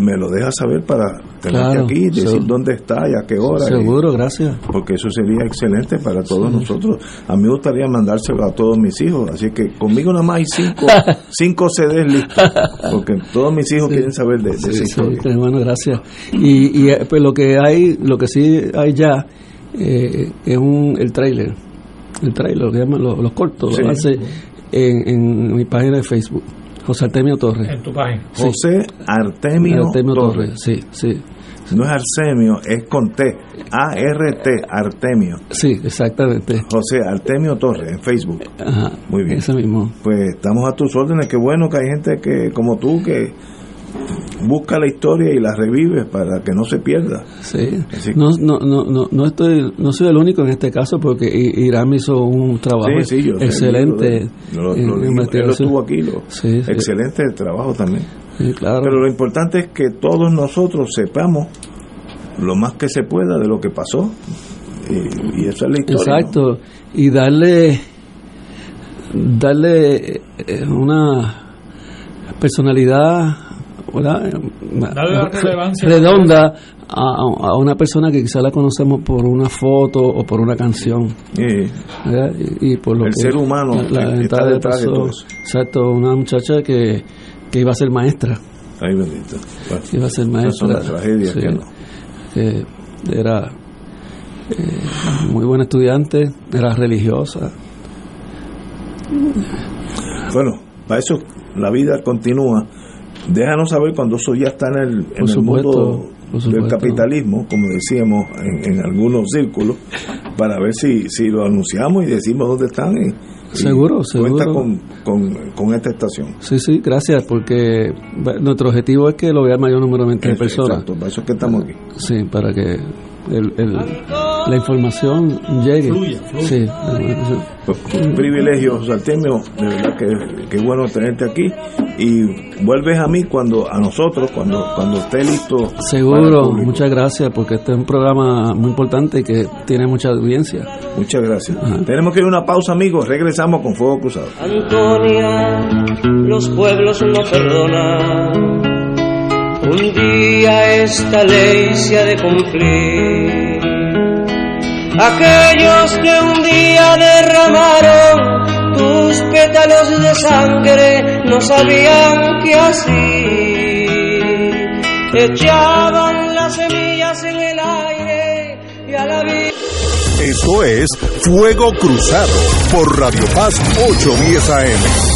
me lo dejas saber para tenerte Claro, aquí, decir seguro. dónde está y a qué hora. y- Seguro, gracias. porque eso sería excelente para todos Sí. nosotros. A mí me gustaría mandárselo a todos mis hijos, así que conmigo nada más hay cinco, cinco CDs listos, porque todos mis hijos quieren saber de, de esa Sí, historia. sí, bueno, gracias. Y, y eh, pues lo que hay, lo que sí hay ya eh, es un el trailer, el trailer, lo que llaman los, los cortos, Sí. lo hace en, en mi página de Facebook, José Artemio Torres. En tu página. Sí. José Artemio, Artemio Torres. Torres, sí, sí. No es Arsemio, es con T, A-R-T, Artemio. Sí, exactamente. José Artemio Torres en Facebook. Ajá, Muy bien. Ese mismo. Pues estamos a tus órdenes, qué bueno que hay gente que como tú que busca la historia y la revive para que no se pierda. Sí. No, no, no, no, no estoy, no soy el único en este caso porque Irán hizo un trabajo excelente. Lo, estuvo aquí, excelente trabajo también. Sí, claro. Pero lo importante es que todos nosotros sepamos lo más que se pueda de lo que pasó. Y, y esa es la historia. ¿no? Exacto. Y darle, darle eh, una personalidad redonda a, a una persona que quizá la conocemos por una foto o por una canción. Y, y por lo El que- ser humano la, la está detrás de todo eso. Exacto, una muchacha que, que iba a ser maestra. Ay, bendito. Bueno, iba a ser esas maestra. son las tragedias Sí. que no. que era eh, muy buena estudiante, era religiosa. Bueno, para eso la vida continúa. Déjanos saber cuando eso ya está en el, en el supuesto, mundo del capitalismo, como decíamos en, en algunos círculos, para ver si, si lo anunciamos y decimos dónde están. Y, y Seguro, Cuenta seguro. con, con, con esta estación. Sí, sí, gracias, porque nuestro objetivo es que lo vea el mayor número de Exacto, personas. para eso es que estamos aquí. Sí, para que el, el- la información llegue. Fluya, fluya. Sí. Un privilegio, José Artemio, de verdad que, que bueno tenerte aquí. Y vuelves a mí cuando, a nosotros, cuando, cuando esté listo. para el Seguro, muchas gracias, porque este es un programa muy importante y que tiene mucha audiencia. Muchas gracias. Tenemos que ir a una pausa, amigos. Regresamos con Fuego Cruzado. Antonia, los pueblos no perdonan. Un día esta ley se ha de cumplir. Aquellos que un día derramaron tus pétalos de sangre no sabían qué así. Echaban las semillas en el aire y a la vida. Esto es Fuego Cruzado por Radio Paz 810 AM.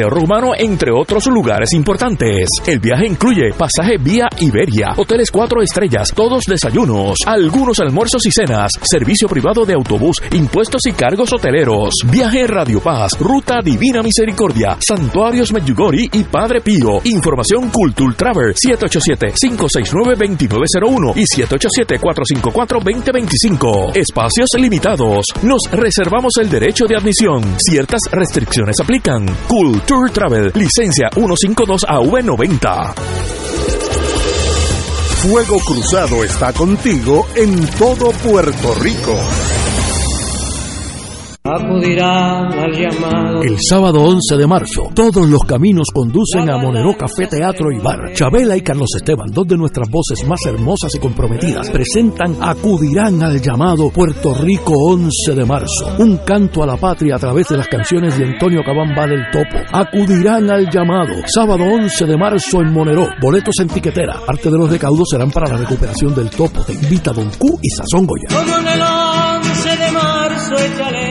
Romano, entre otros lugares importantes. El viaje incluye pasaje vía Iberia, hoteles cuatro estrellas, todos desayunos, algunos almuerzos y cenas, servicio privado de autobús, impuestos y cargos hoteleros. Viaje Radio Paz, Ruta Divina Misericordia, Santuarios Medjugorje y Padre Pío. Información Cultul Travel 787-569-2901 y 787-454-2025. Espacios limitados. Nos reservamos el derecho de admisión. Ciertas restricciones aplican. Culture Travel, licencia 152AV90. Fuego Cruzado está contigo en todo Puerto Rico. Acudirán al llamado. El sábado 11 de marzo, todos los caminos conducen a Monero Café Teatro y Bar. Chabela y Carlos Esteban, dos de nuestras voces más hermosas y comprometidas, presentan Acudirán al llamado Puerto Rico 11 de marzo. Un canto a la patria a través de las canciones de Antonio Cabamba del Topo. Acudirán al llamado. Sábado 11 de marzo en Monero. Boletos en tiquetera. Parte de los recaudos serán para la recuperación del Topo. Te invita Don Q y Sazón Goya. En el 11 de marzo, échale.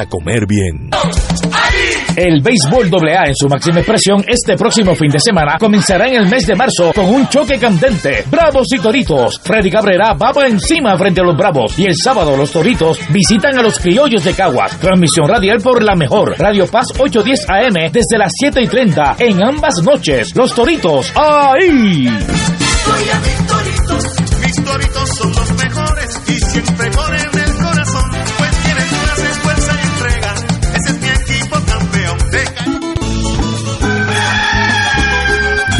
comer bien. El béisbol AA en su máxima expresión este próximo fin de semana comenzará en el mes de marzo con un choque candente. Bravos y Toritos. Freddy Cabrera va por encima frente a los Bravos y el sábado los Toritos visitan a los Criollos de Caguas. Transmisión radial por la mejor. Radio Paz 810 AM desde las 7 y 30 en ambas noches. Los Toritos ahí. Mis toritos, mis toritos son los mejores y siempre.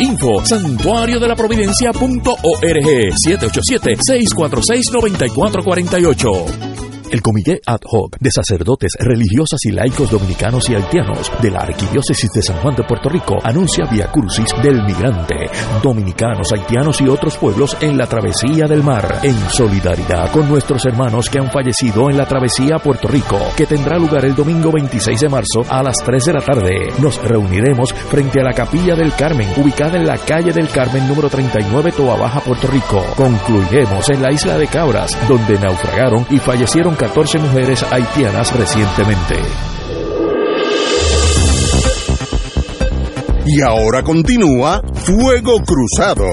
Info santuario de la providencia.org 787-646-9448. El Comité Ad Hoc de Sacerdotes Religiosas y Laicos Dominicanos y Haitianos de la Arquidiócesis de San Juan de Puerto Rico anuncia Via Crucis del Migrante, dominicanos, haitianos y otros pueblos en la travesía del mar, en solidaridad con nuestros hermanos que han fallecido en la travesía a Puerto Rico, que tendrá lugar el domingo 26 de marzo a las 3 de la tarde. Nos reuniremos frente a la Capilla del Carmen, ubicada en la calle del Carmen número 39, Toa Baja, Puerto Rico. Concluiremos en la isla de Cabras, donde naufragaron y fallecieron 14 mujeres haitianas recientemente. Y ahora continúa Fuego Cruzado.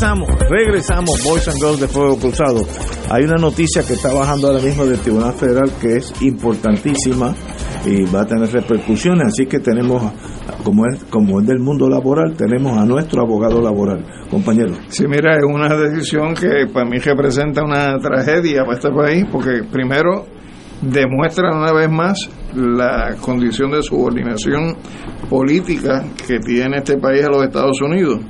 Regresamos, regresamos, Boys and Girls de Fuego Cruzado. Hay una noticia que está bajando ahora mismo del Tribunal Federal que es importantísima y va a tener repercusiones, así que tenemos, como es, como es del mundo laboral, tenemos a nuestro abogado laboral, compañero. Sí, mira, es una decisión que para mí representa una tragedia para este país, porque primero demuestra una vez más la condición de subordinación política que tiene este país a los Estados Unidos,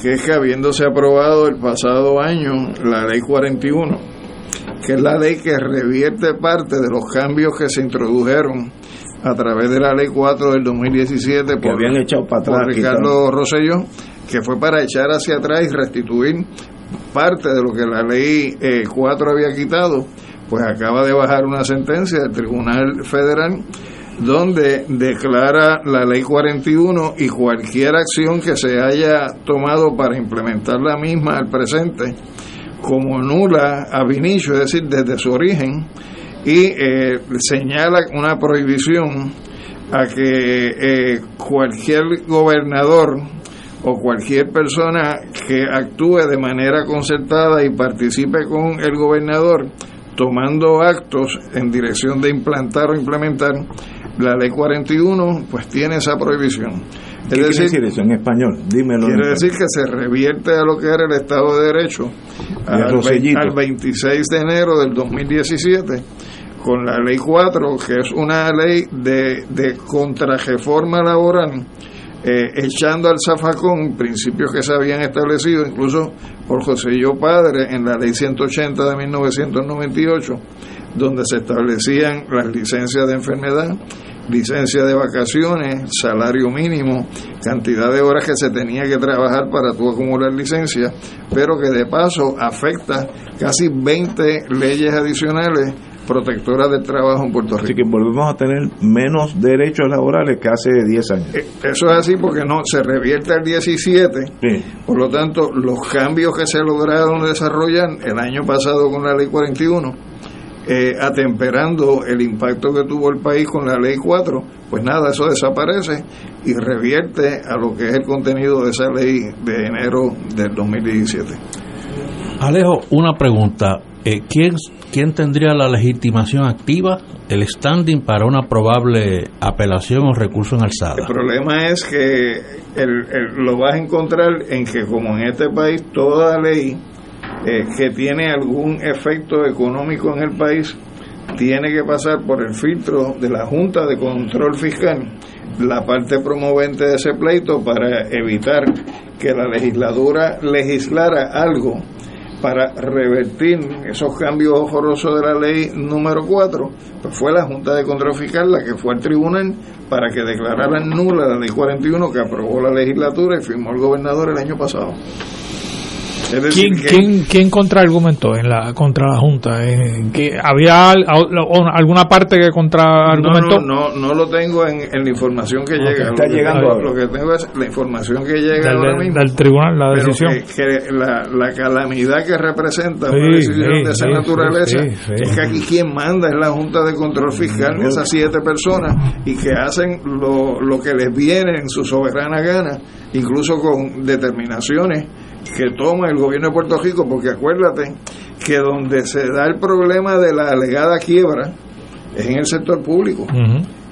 que es que habiéndose aprobado el pasado año la ley 41, que es la ley que revierte parte de los cambios que se introdujeron a través de la ley 4 del 2017 Que habían echado para atrás, por Ricardo Rosselló, que fue para echar hacia atrás y restituir parte de lo que la ley eh, 4 había quitado, pues acaba de bajar una sentencia del Tribunal Federal donde declara la ley 41 y cualquier acción que se haya tomado para implementar la misma al presente como nula ab inicio, es decir, desde su origen, y eh, señala una prohibición a que eh, cualquier gobernador o cualquier persona que actúe de manera concertada y participe con el gobernador tomando actos en dirección de implantar o implementar la ley 41, pues tiene esa prohibición. ¿Qué quiere decir eso en español? Dímelo. Quiere decir español. que se revierte a lo que era el Estado de Derecho al al, Rosellito. al 26 de enero del 2017 con la ley 4, que es una ley de, de contrarreforma laboral, eh, echando al zafacón principios que se habían establecido incluso por José Yo Padre en la ley 180 de 1998, donde se establecían las licencias de enfermedad, licencia de vacaciones, salario mínimo, cantidad de horas que se tenía que trabajar para tú acumular licencia, pero que de paso afecta casi 20 leyes adicionales protectoras del trabajo en Puerto Rico. Así que volvemos a tener menos derechos laborales que hace 10 años. Eh, Eso es así porque no se revierte al 17. Por lo tanto, los cambios que se lograron desarrollar el año pasado con la ley 41, eh, atemperando el impacto que tuvo el país con la ley 4, pues nada, eso desaparece y revierte a lo que es el contenido de esa ley de enero del 2017. Alejo, una pregunta. Eh, ¿quién, ¿Quién tendría la legitimación activa, el standing para una probable apelación o recurso en alzada? El problema es que el- el- lo vas a encontrar en que como en este país toda ley eh, que tiene algún efecto económico en el país tiene que pasar por el filtro de la Junta de Control Fiscal, la parte promovente de ese pleito para evitar que la legislatura legislara algo para revertir esos cambios horrorosos de la ley número 4, pues fue la Junta de Control Fiscal la que fue al tribunal para que declararan nula la ley 41 que aprobó la legislatura y firmó el gobernador el año pasado. Es decir, ¿Quién, que- quién, quién contraargumentó en la, contra la Junta? Que ¿Había al- o- alguna parte que contraargumentó? No, no, no, no lo tengo en, en la información que llega. está lo, que llegando tengo, lo que tengo es la información que llega Del- ahora mismo. del tribunal, la Pero decisión. Que, que la, la calamidad que representa Sí, una decisión sí, de esa sí, naturaleza sí, sí, es que aquí quien manda es la Junta de Control Fiscal, esas siete personas, y que hacen lo, lo que les viene en su soberana gana, incluso con determinaciones que toma el gobierno de Puerto Rico, porque acuérdate que donde se da el problema de la alegada quiebra es en el sector público.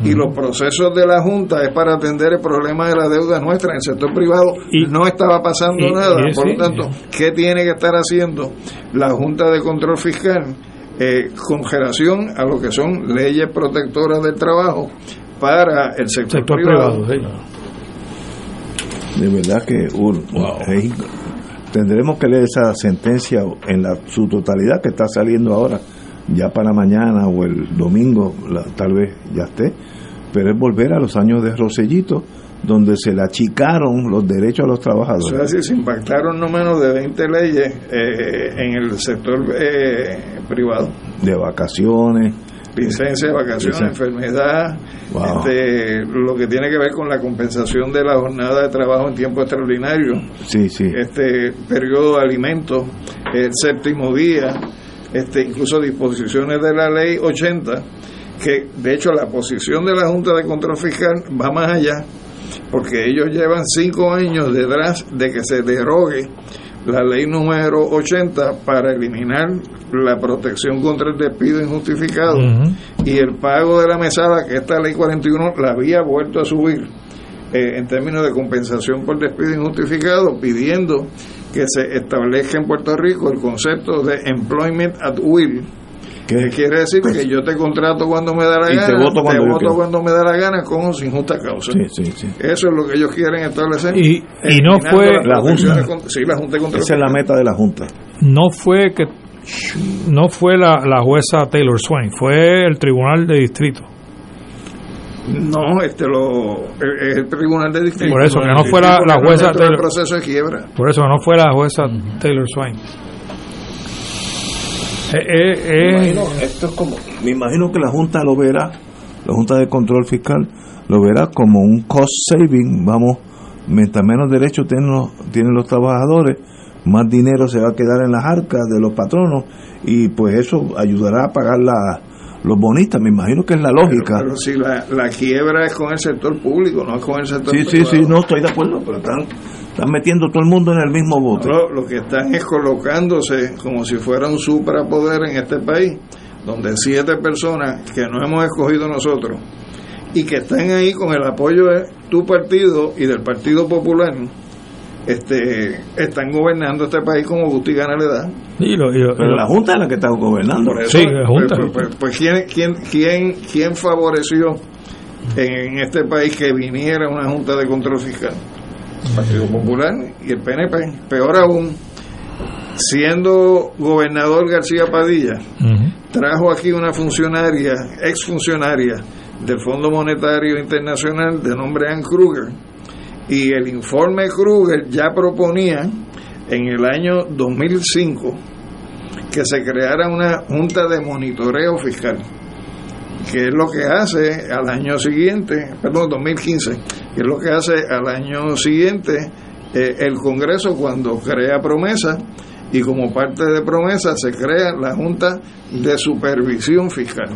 Y los procesos de la Junta es para atender el problema de la deuda nuestra en el sector privado. no estaba pasando y- nada. y- Por lo tanto, ¿qué tiene que estar haciendo la Junta de Control Fiscal eh, con relación a lo que son leyes protectoras del trabajo para el sector, Sector privado? privado, De verdad que uh, ahí tendremos que leer esa sentencia en la, su totalidad que está saliendo ahora, ya para mañana o el domingo, la- tal vez ya esté, pero es volver a los años de Rosellito, donde se le achicaron los derechos a los trabajadores. es decir, se impactaron no menos de 20 leyes eh, en el sector eh, privado. de vacaciones. Licencia de vacaciones, Licencia. enfermedad, Wow. este, lo que tiene que ver con la compensación de la jornada de trabajo en tiempo extraordinario, Sí, sí. este periodo de alimentos, el séptimo día, este, incluso disposiciones de la ley 80, que de hecho la posición de la Junta de Control Fiscal va más allá, porque ellos llevan cinco años detrás de que se derogue la ley número 80 para eliminar la protección contra el despido injustificado y el pago de la mesada que esta ley 41 la había vuelto a subir eh, en términos de compensación por despido injustificado pidiendo que se establezca en Puerto Rico el concepto de employment at will que quiere decir que yo te contrato cuando me da la Y te gana voto cuando yo voto cuando me da la gana con o sin justa causa Sí, sí, sí. eso es lo que ellos quieren establecer Y- y no fue- La Junta. contra- sí, la Junta de Control Esa es la meta de la Junta. No fue que no fue la, la jueza Taylor Swain, fue el tribunal de distrito. No, este lo es el tribunal de distrito. Por eso, que no fue la- la jueza Taylor- proceso de quiebra. Por eso no fue la jueza Taylor Swain. Eh, eh, eh, Me imagino, esto es como, me imagino que la Junta lo verá, la Junta de Control Fiscal lo verá como un cost saving, vamos, mientras menos derechos tienen los, tienen los trabajadores, más dinero se va a quedar en las arcas de los patronos y pues eso ayudará a pagar la, los bonistas, me imagino que es la lógica. Pero si la, la quiebra es con el sector público, no es con el sector Sí, sí, sí, no estoy de acuerdo, pero están, están metiendo todo el mundo en el mismo bote. No, lo que están es colocándose como si fuera un suprapoder en este país, donde siete personas que no hemos escogido nosotros y que están ahí con el apoyo de tu partido y del Partido Popular, este, están gobernando este país como gusto y gana le da. y lo- y lo- Pero la Junta es la que está gobernando. Eso, Sí, la Junta. Pues, pues- pues, ¿quién, quién, quién, quién favoreció en este país que viniera una Junta de Control Fiscal? El Partido Popular y el PNP. Peor aún, siendo gobernador García Padilla, trajo aquí una funcionaria, exfuncionaria del Fondo Monetario Internacional de nombre Ann Kruger, y el informe Kruger ya proponía en el año 2005 que se creara una junta de monitoreo fiscal, que es lo que hace al año siguiente, perdón, 2015, que es lo que hace al año siguiente eh, el Congreso cuando crea promesa y como parte de promesa se crea la Junta de Supervisión Fiscal,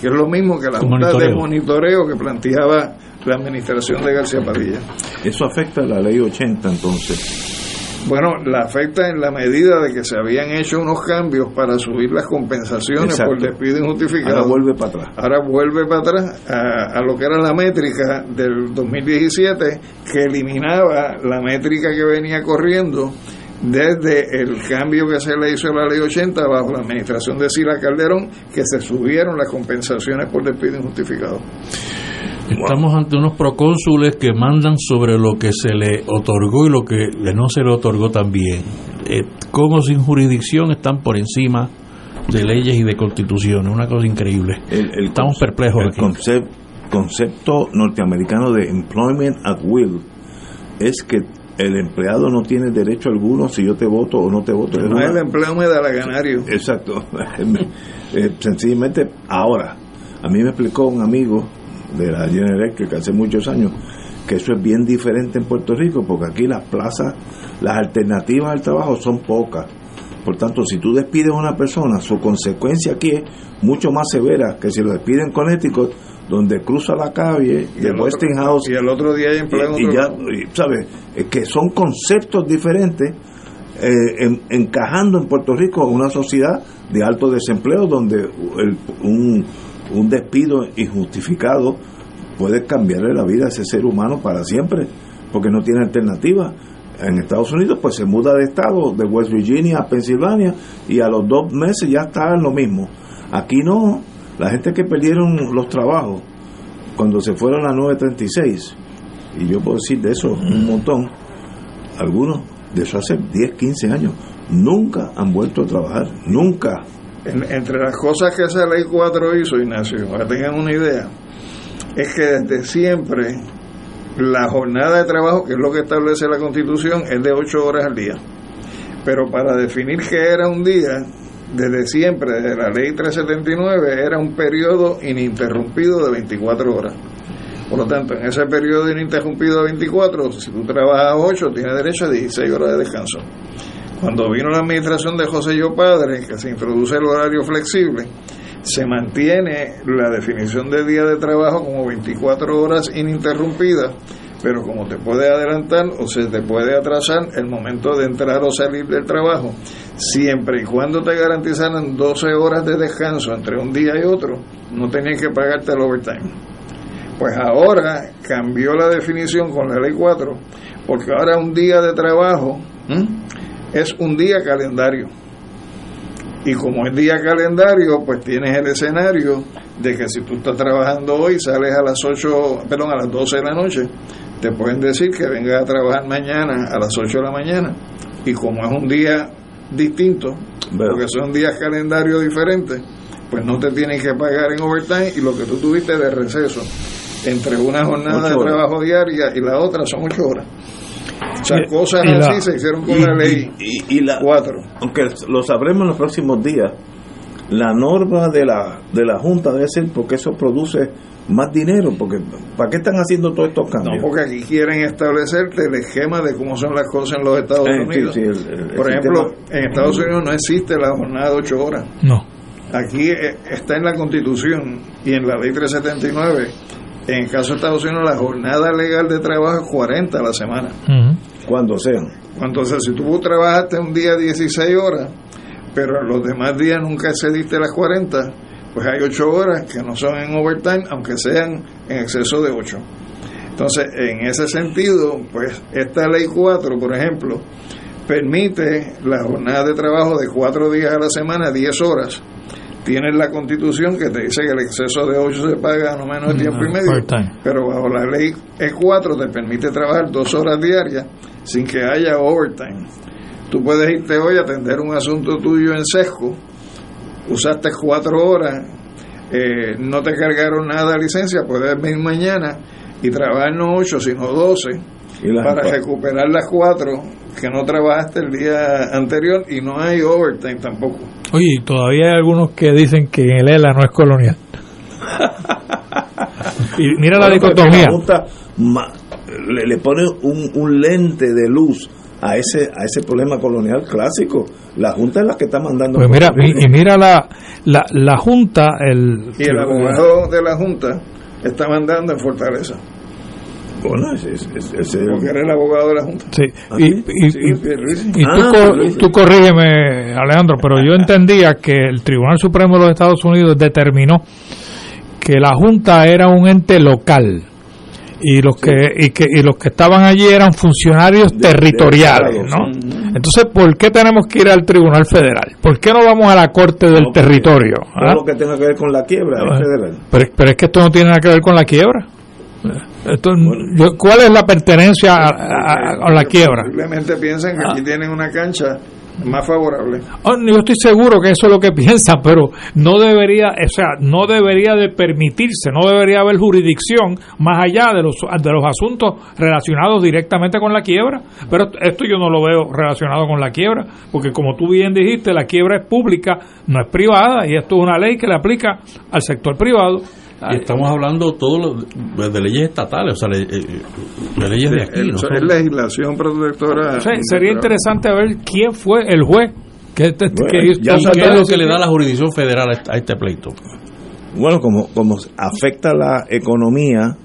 que es lo mismo que la Un Junta de monitoreo. Monitoreo que planteaba la administración de García Padilla. Eso afecta a la ley 80 entonces. Bueno, la afecta en la medida de que se habían hecho unos cambios para subir las compensaciones Exacto. por despido injustificado. Ahora vuelve para atrás. Ahora vuelve para atrás a, a lo que era la métrica del 2017, que eliminaba la métrica que venía corriendo desde el cambio que se le hizo a la ley 80 bajo la administración de Sila Calderón, que se subieron las compensaciones por despido injustificado. Estamos ante unos procónsules que mandan sobre lo que se le otorgó y lo que no se le otorgó también. eh, como sin jurisdicción están por encima de leyes y de constituciones, una cosa increíble. Estamos perplejos. El aquí. concep- concepto norteamericano de employment at will es que el empleado no tiene derecho alguno si yo te voto o no te voto. No una- el empleo me da la ganario. Exacto. Eh, sencillamente, ahora, a mí me explicó un amigo de la General Electric hace muchos años que eso es bien diferente en Puerto Rico porque aquí las plazas, las alternativas al trabajo son pocas. Por tanto, si tú despides a una persona, su consecuencia aquí es mucho más severa que si lo despiden en Connecticut, donde cruza la calle Y de el otro- Westinghouse y el otro día hay empleo y, y ya, y, ¿sabes? Es que son conceptos diferentes eh, en- encajando en Puerto Rico una sociedad de alto desempleo donde el- un, un despido injustificado puede cambiarle la vida a ese ser humano para siempre, porque no tiene alternativa. En Estados Unidos, pues se muda de estado, de West Virginia a Pensilvania, y a los dos meses ya está en lo mismo. Aquí no, la gente que perdieron los trabajos cuando se fueron a 936, y yo puedo decir de eso un montón, algunos de eso hace 10, 15 años, nunca han vuelto a trabajar, nunca. En- entre las cosas que esa ley 4 hizo, Ignacio, para que tengan una idea, es que desde siempre la jornada de trabajo, que es lo que establece la Constitución, es de 8 horas al día. Pero para definir qué era un día, desde siempre, desde la ley 379, era un periodo ininterrumpido de 24 horas. Por lo tanto, en ese periodo ininterrumpido de 24, si tú trabajas 8, tienes derecho a 16 horas de descanso. Cuando vino la administración de José Yo Padre, que se introduce el horario flexible, se mantiene la definición de día de trabajo como 24 horas ininterrumpidas, pero como te puede adelantar o se te puede atrasar el momento de entrar o salir del trabajo, siempre y cuando te garantizaran 12 horas de descanso entre un día y otro, no tenías que pagarte el overtime. Pues ahora cambió la definición con la ley 4, porque ahora un día de trabajo. Es un día calendario. Y como es día calendario, pues tienes el escenario de que si tú estás trabajando hoy, sales a las 8, perdón, a las 12 de la noche, te pueden decir que vengas a trabajar mañana a las 8 de la mañana. Y como es un día distinto, porque son días calendarios diferentes, pues no te tienen que pagar en overtime y lo que tú tuviste de receso entre una jornada de trabajo diaria y la otra son 8 horas. O sea, Y- cosas y la- así se hicieron con y- la ley y, y la, 4. aunque lo sabremos en los próximos días, la norma de la, de la Junta debe ser porque eso produce más dinero, porque ¿para qué están haciendo todos estos No, cambios? porque aquí quieren establecerte el esquema de cómo son las cosas en los Estados Eh, Unidos. sí, el- el- el Por ejemplo, sistema- en Estados Unidos no existe la jornada de 8 horas. No. Aquí eh, está en la Constitución y en la Ley 379. En el caso de Estados Unidos, la jornada legal de trabajo es 40 a la semana. Cuando sean. Entonces, si tú trabajaste un día 16 horas, pero los demás días nunca excediste las 40, pues hay 8 horas que no son en overtime, aunque sean en exceso de 8. Entonces, en ese sentido, pues esta ley 4, por ejemplo, permite la jornada de trabajo de 4 días a la semana, 10 horas. Tienes la constitución que te dice que el exceso de 8 se paga a no menos de tiempo y medio, Part-time. pero bajo la ley E4 te permite trabajar 2 horas diarias sin que haya overtime. Tú puedes irte hoy a atender un asunto tuyo en sesco, usaste 4 horas, eh, no te cargaron nada de licencia, puedes venir mañana y trabajar no 8 sino 12 las para cuatro. recuperar las 4 que no trabajaste el día anterior y no hay overtime tampoco. Oye, todavía hay algunos que dicen que el ELA no es colonial. y mira la Bueno, porque dicotomía. la Junta ma- le, le pone un, un lente de luz a ese a ese problema colonial clásico. La Junta es la que está mandando. Pues mira, y, y mira la, la, la Junta, el, Y el abogado de la Junta está mandando en Fortaleza. Bueno, ese- ese- ese- Porque era el abogado de la Junta. Sí, ¿Ah, y, sí? y- Sí, y- tú, Ah, co- Pierluisi. tú corrígeme, Alejandro, pero yo entendía que el Tribunal Supremo de los Estados Unidos determinó que la Junta era un ente local y los que y que y los que estaban allí eran funcionarios territoriales, ¿no? Entonces, ¿por qué tenemos que ir al Tribunal Federal? ¿Por qué no vamos a la Corte del Territorio? Todo ¿Ah? lo que tenga que ver con la quiebra es Ah. federal. Pero, pero es que esto no tiene nada que ver con la quiebra. Esto, yo- ¿Cuál es la pertenencia a, a- a la quiebra? Simplemente piensan que aquí tienen una cancha más favorable. Oh, yo estoy seguro que eso es lo que piensan, pero no debería, o sea, no debería de permitirse, no debería haber jurisdicción más allá de los de los asuntos relacionados directamente con la quiebra. Pero esto yo no lo veo relacionado con la quiebra, porque como tú bien dijiste, la quiebra es pública, no es privada, y esto es una ley que le aplica al sector privado. Y estamos hablando todo lo- de leyes estatales, o sea, le- eh, de leyes de aquí. El- no es legislación protectora. O sea, sería interesante ver quién fue el juez que, que hizo ¿Y qué es lo que le da la jurisdicción federal a este- a este pleito? Bueno, como, como afecta la economía,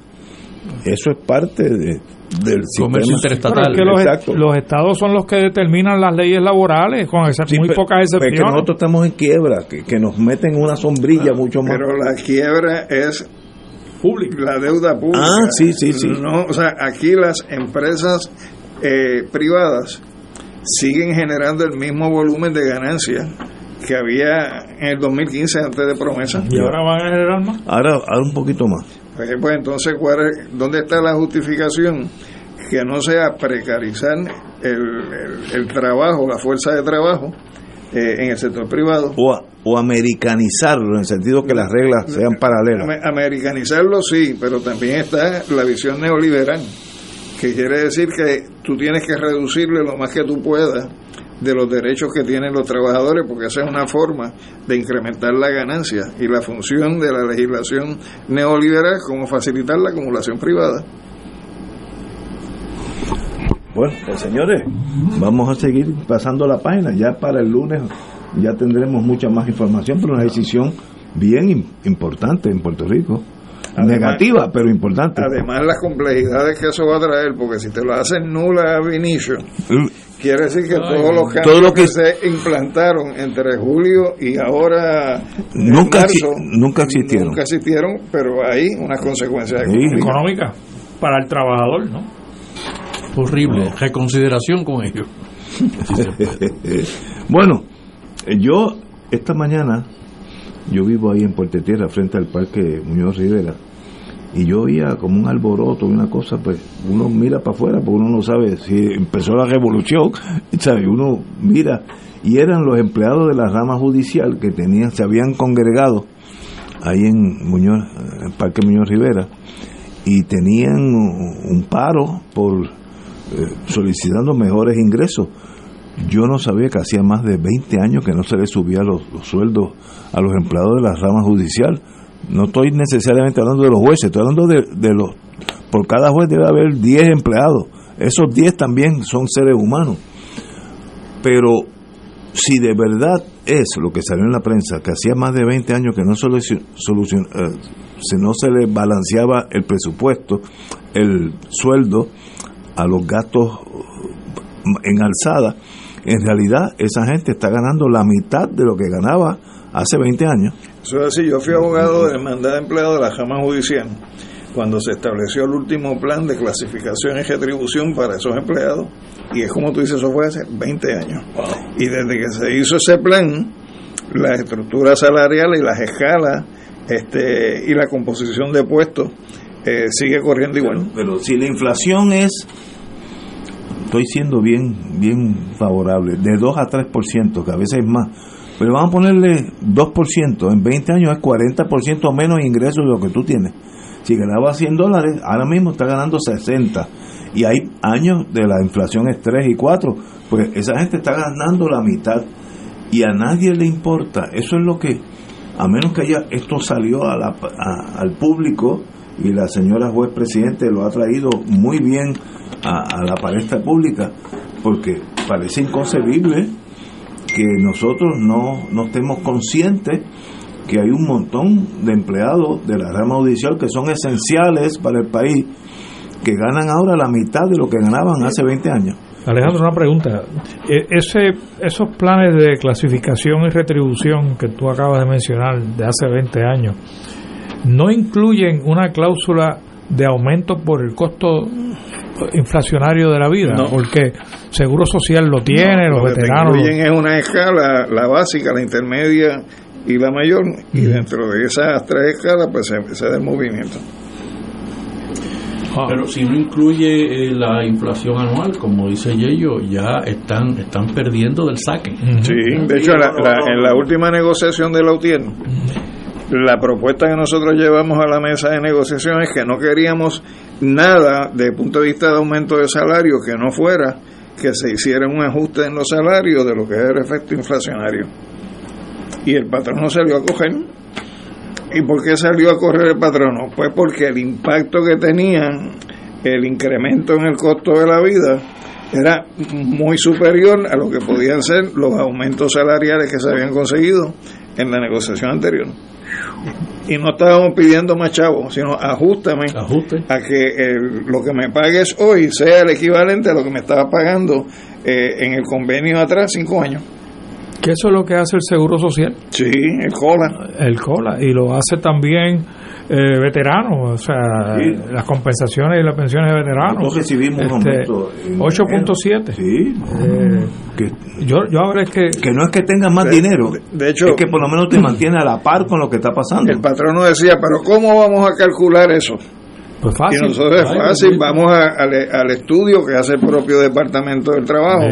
eso es parte de- del Comercio es que los, Exacto. los estados son los que determinan las leyes laborales, con esas muy pe- pocas pues que excepciones. nosotros estamos en quiebra, que, que nos meten una sombrilla mucho más. Pero la quiebra es la deuda pública. Ah, sí, sí, sí. No, o sea, aquí las empresas eh, privadas siguen generando el mismo volumen de ganancias que había en el 2015 antes de promesa. Y ahora van a generar más. Ahora, ahora un poquito más. Pues, pues, entonces, ¿cuál es- ¿dónde está la justificación? Que no sea precarizar el, el- el trabajo, la fuerza de trabajo eh, en el sector privado. O, a- o americanizarlo, en el sentido que las reglas sean paralelas. Ame- Americanizarlo sí, pero también está la visión neoliberal, que quiere decir que tú tienes que reducirle lo más que tú puedas de los derechos que tienen los trabajadores, porque esa es una forma de incrementar la ganancia y la función de la legislación neoliberal como facilitar la acumulación privada. Bueno, pues señores, vamos a seguir pasando la página. Ya para el lunes ya tendremos mucha más información, pero una decisión bien im- importante en Puerto Rico. Negativa, pero importante. Además, las complejidades que eso va a traer, porque si te lo hacen nula a inicio, quiere decir que todos los cambios Todo lo que- que se implantaron entre julio y ahora en Nunca marzo, exi- nunca existieron. Nunca existieron, pero hay unas consecuencias Sí. económicas. económica para el trabajador, ¿no? Horrible. Reconsideración con ellos. bueno, eh, yo esta mañana, yo vivo ahí en Puerto Tierra, frente al Parque Muñoz Rivera, y yo oía como un alboroto, una cosa, pues uno mira para afuera porque uno no sabe si empezó la revolución, ¿sabe? uno mira, y eran los empleados de la rama judicial que tenían, se habían congregado ahí en Muñoz, Parque Muñoz Rivera, y tenían un paro por eh, solicitando mejores ingresos. Yo no sabía que hacía más de 20 años que no se le subía los, los sueldos a los empleados de la rama judicial. No estoy necesariamente hablando de los jueces, estoy hablando de, de los... Por cada juez debe haber 10 empleados. Esos 10 también son seres humanos. Pero si de verdad es lo que salió en la prensa, que hacía más de 20 años que no solucion, solucion- eh, se no se le balanceaba el presupuesto, el sueldo a los gastos en alzada, en realidad esa gente está ganando la mitad de lo que ganaba hace 20 años. Eso es así, yo fui abogado de demanda de empleo de la Jama Judicial cuando se estableció el último plan de clasificación y retribución para esos empleados y es como tú dices, eso fue hace 20 años. Y desde que se hizo ese plan, la estructura salarial y las escalas este, y la composición de puestos eh, sigue corriendo igual. Pero si la inflación es, estoy siendo bien, bien favorable, de 2 a 3%, que a veces es más, pero vamos a ponerle 2%, en 20 años es 40% menos ingresos de lo que tú tienes. Si ganaba 100 dólares, ahora mismo está ganando 60. Y hay años de la inflación es 3 y 4, pues esa gente está ganando la mitad y a nadie le importa. Eso es lo que, a menos que haya, esto salió a la- a- al público y la señora juez presidente lo ha traído muy bien a la palestra pública, porque parece inconcebible que nosotros no, no estemos conscientes que hay un montón de empleados de la rama judicial que son esenciales para el país, que ganan ahora la mitad de lo que ganaban hace 20 años. Alejandro, una pregunta. E- Ese, esos planes de clasificación y retribución que tú acabas de mencionar de hace 20 años, ¿no incluyen una cláusula de aumento por el costo inflacionario de la vida? No. Porque Seguro Social lo tiene, los Lo que te veteranos... lo- incluyen es una escala, la básica, la intermedia y la mayor, y dentro de esas tres escalas pues se, se da el movimiento. Pero si no incluye eh, la inflación anual, como dice Yello, ya están están perdiendo del saque. Sí, de hecho, la- la- en la última negociación de la UTIER, la propuesta que nosotros llevamos a la mesa de negociación es que no queríamos nada el punto de vista de aumento de salario que no fuera que se hiciera un ajuste en los salarios de lo que es el efecto inflacionario. Y el patrono salió a coger. ¿Y por qué salió a correr el patrono? Pues porque el impacto que tenía el incremento en el costo de la vida era muy superior a lo que podían ser los aumentos salariales que se habían conseguido en la negociación anterior. Y no estábamos pidiendo más chavos, sino ajustame a que el- lo que me pagues hoy sea el equivalente a lo que me estaba pagando eh, en el convenio atrás cinco años. Que eso es lo que hace el Seguro Social. Sí, el COLA. El COLA. Y lo hace también eh, veteranos, o sea, Sí. las compensaciones y las pensiones de veteranos. Nosotros recibimos un aumento en 8.7. Sí. Eh, que, yo, yo ahora es que... que no es que tengan más De- dinero, de hecho- es que por lo menos te mantiene a la par con lo que está pasando. El patrono decía, pero ¿cómo vamos a calcular eso? Pues fácil. Y nosotros es Ay, fácil, vamos a- al, al estudio que hace el propio Departamento del Trabajo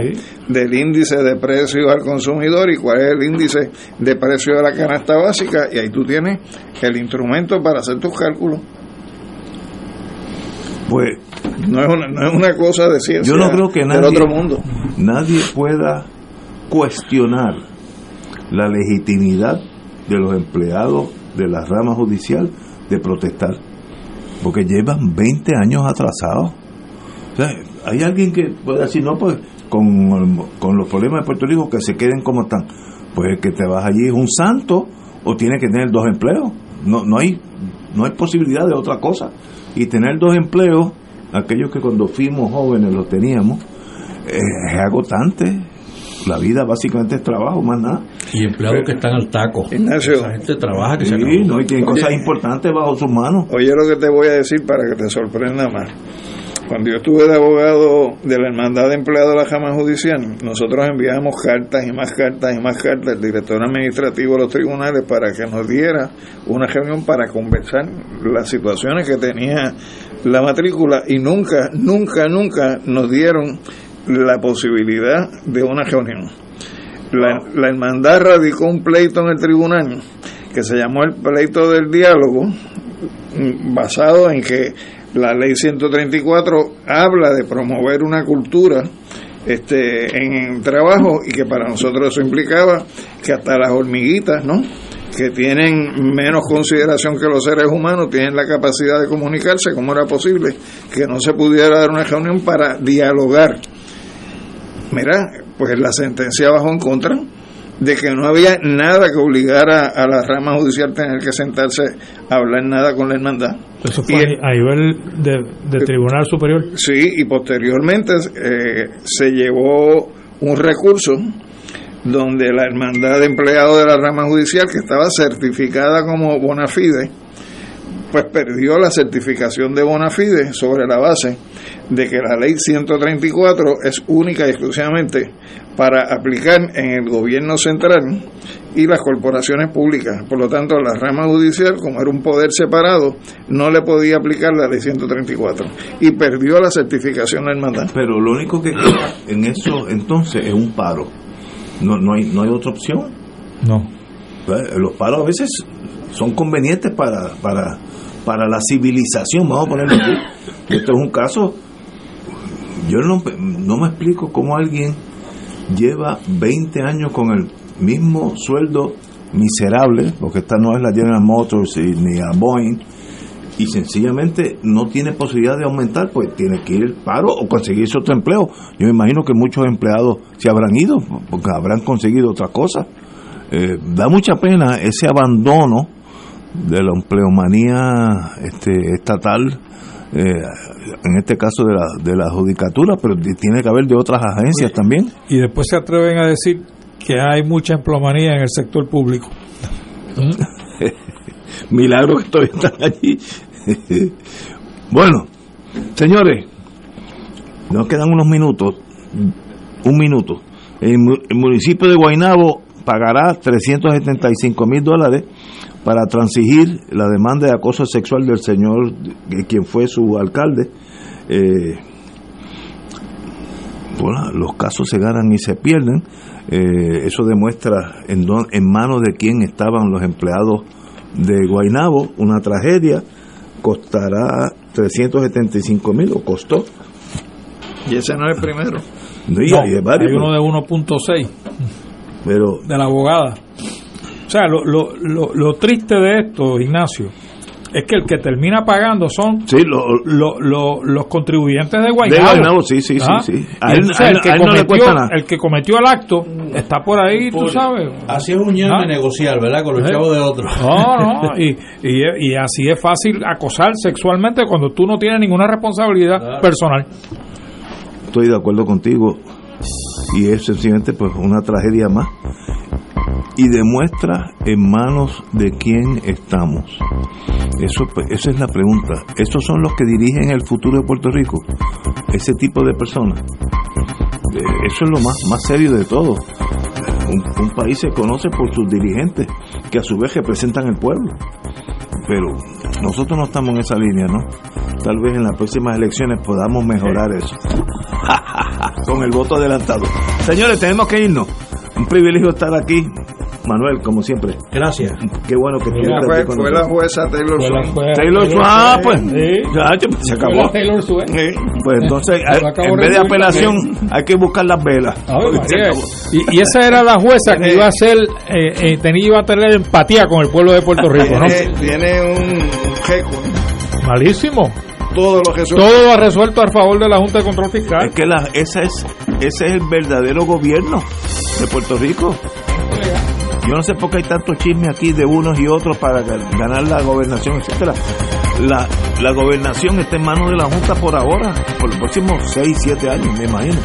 del índice de precios al consumidor y cuál es el índice de precio de la canasta básica y ahí tú tienes el instrumento para hacer tus cálculos. Pues No es una, no es una cosa de ciencia yo no creo que del nadie, otro mundo. nadie pueda cuestionar la legitimidad de los empleados de la rama judicial de protestar, porque llevan 20 años atrasados. O sea, hay alguien que puede decir, no, pues con, con los problemas de Puerto Rico que se queden como están. Pues el que te vas allí es un santo o tiene que tener dos empleos. No, no, hay, no hay posibilidad de otra cosa. Y tener dos empleos, aquellos que cuando fuimos jóvenes los teníamos, eh, es agotante. La vida básicamente es trabajo, más nada. Y empleados que están al taco. Ignacio. Esa gente trabaja que se Sí, acabó. no, y tienen cosas importantes bajo sus manos. Oye lo que te voy a decir para que te sorprenda más. Cuando yo estuve de abogado de la Hermandad de Empleados de la Jama Judicial, nosotros enviamos cartas y más cartas y más cartas al director administrativo de los tribunales para que nos diera una reunión para conversar las situaciones que tenía la matrícula y nunca, nunca, nunca nos dieron la posibilidad de una reunión. La, la hermandad radicó un pleito en el tribunal que se llamó el pleito del diálogo, basado en que la ley 134 habla de promover una cultura este, en el trabajo y que para nosotros eso implicaba que hasta las hormiguitas, ¿no? que tienen menos consideración que los seres humanos, tienen la capacidad de comunicarse, ¿cómo era posible que no se pudiera dar una reunión para dialogar? Mira, pues la sentencia bajó en contra de que no había nada que obligara a la rama judicial tener que sentarse a hablar nada con la hermandad. Eso fue Y- a nivel de, de Tribunal Superior. Sí, y posteriormente eh, se llevó un recurso donde la hermandad de empleados de la rama judicial, que estaba certificada como bona fide, pues perdió la certificación de bona fide sobre la base de que la ley 134 es única y exclusivamente para aplicar en el gobierno central y las corporaciones públicas. Por lo tanto, la rama judicial, como era un poder separado, no le podía aplicar la ley 134 y perdió la certificación la hermandad. Pero lo único que queda en eso entonces es un paro. No, no, hay, no hay otra opción. No. Eh, Los paros a veces son convenientes para, para, para la civilización, vamos a ponerlo así. Esto es un caso, yo no, no me explico cómo alguien lleva 20 años con el mismo sueldo miserable, porque esta no es la General Motors y- ni a Boeing, y sencillamente no tiene posibilidad de aumentar, pues tiene que ir al paro o conseguirse otro empleo. Yo me imagino que muchos empleados se habrán ido, porque habrán conseguido otra cosa. Eh, da mucha pena ese abandono de la empleomanía este, estatal, eh, en este caso de la, de la judicatura, pero tiene que haber de otras agencias también. Y después se atreven a decir que hay mucha emplomanía en el sector público. Milagro que todavía están allí. bueno, señores, nos quedan unos minutos, un minuto. El, el municipio de Guaynabo pagará 375 mil dólares para transigir la demanda de acoso sexual del señor, quien fue su alcalde. Eh, bueno, los casos se ganan y se pierden. Eh, eso demuestra en, don- en manos de quién estaban los empleados de Guainabo, una tragedia, costará 375 mil, o costó. Y ese no es el primero. No, hay varios, hay uno de 1.6 pero de la abogada. O sea, lo, lo, lo, lo triste de esto, Ignacio, es que el que termina pagando son sí, lo- lo- lo- los contribuyentes de Guaynabo. De Guaynabo, sí, sí, sí, Ah, sí. y A él- entonces a él- el, que a él no le cometió, cuesta nada. el que cometió el acto está por ahí, tú Pobre. sabes. Así es un ñame Ah. negociar, ¿verdad? Con los ¿Eh? chavos de otros. No, no, y, y, y así es fácil acosar sexualmente cuando tú no tienes ninguna responsabilidad personal. estoy de acuerdo contigo y es sencillamente pues una tragedia más y demuestra en manos de quién estamos. Eso pues, esa es la pregunta. Estos son los que dirigen el futuro de Puerto Rico ese tipo de personas. Eh, eso es lo más más serio de todo. Un, un país se conoce por sus dirigentes que a su vez representan el pueblo. Pero nosotros no estamos en esa línea no tal vez en las próximas elecciones podamos mejorar eso. Con el voto adelantado. Señores, tenemos que irnos. Un privilegio estar aquí. Manuel, como siempre. Gracias. Qué bueno que Mira, estuviste fue, aquí con fue la jueza Taylor Swift. Taylor Swift, ah, pues, ya, ya, se acabó. Taylor Swift. Sí, Pues entonces, en vez de apelación, hay que buscar las velas. Y, y esa era la jueza que iba a ser, eh, eh, tenía iba a tener empatía con el pueblo de Puerto Rico, ¿no? Tiene, tiene un récord. Malísimo. Todo lo que Todo lo ha resuelto a favor de la Junta de Control Fiscal. Es que la, esa es, ese es el verdadero gobierno de Puerto Rico. Yo no sé por qué hay tanto chisme aquí de unos y otros para ga- ganar la gobernación, etcétera. La, la gobernación está en manos de la Junta por ahora, por los próximos 6, 7 años, me imagino.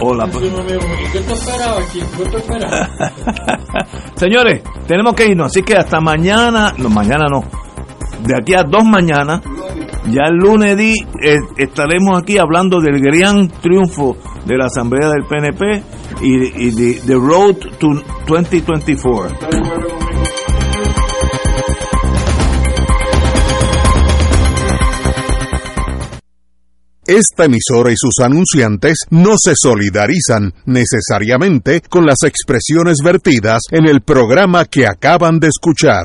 O la-. Señores, tenemos que irnos, así que hasta mañana, no, mañana no, de aquí a dos mañanas, ya el lunes eh, estaremos aquí hablando del gran triunfo de la Asamblea del PNP y, y de The Road to 2024. Esta emisora y sus anunciantes no se solidarizan necesariamente con las expresiones vertidas en el programa que acaban de escuchar.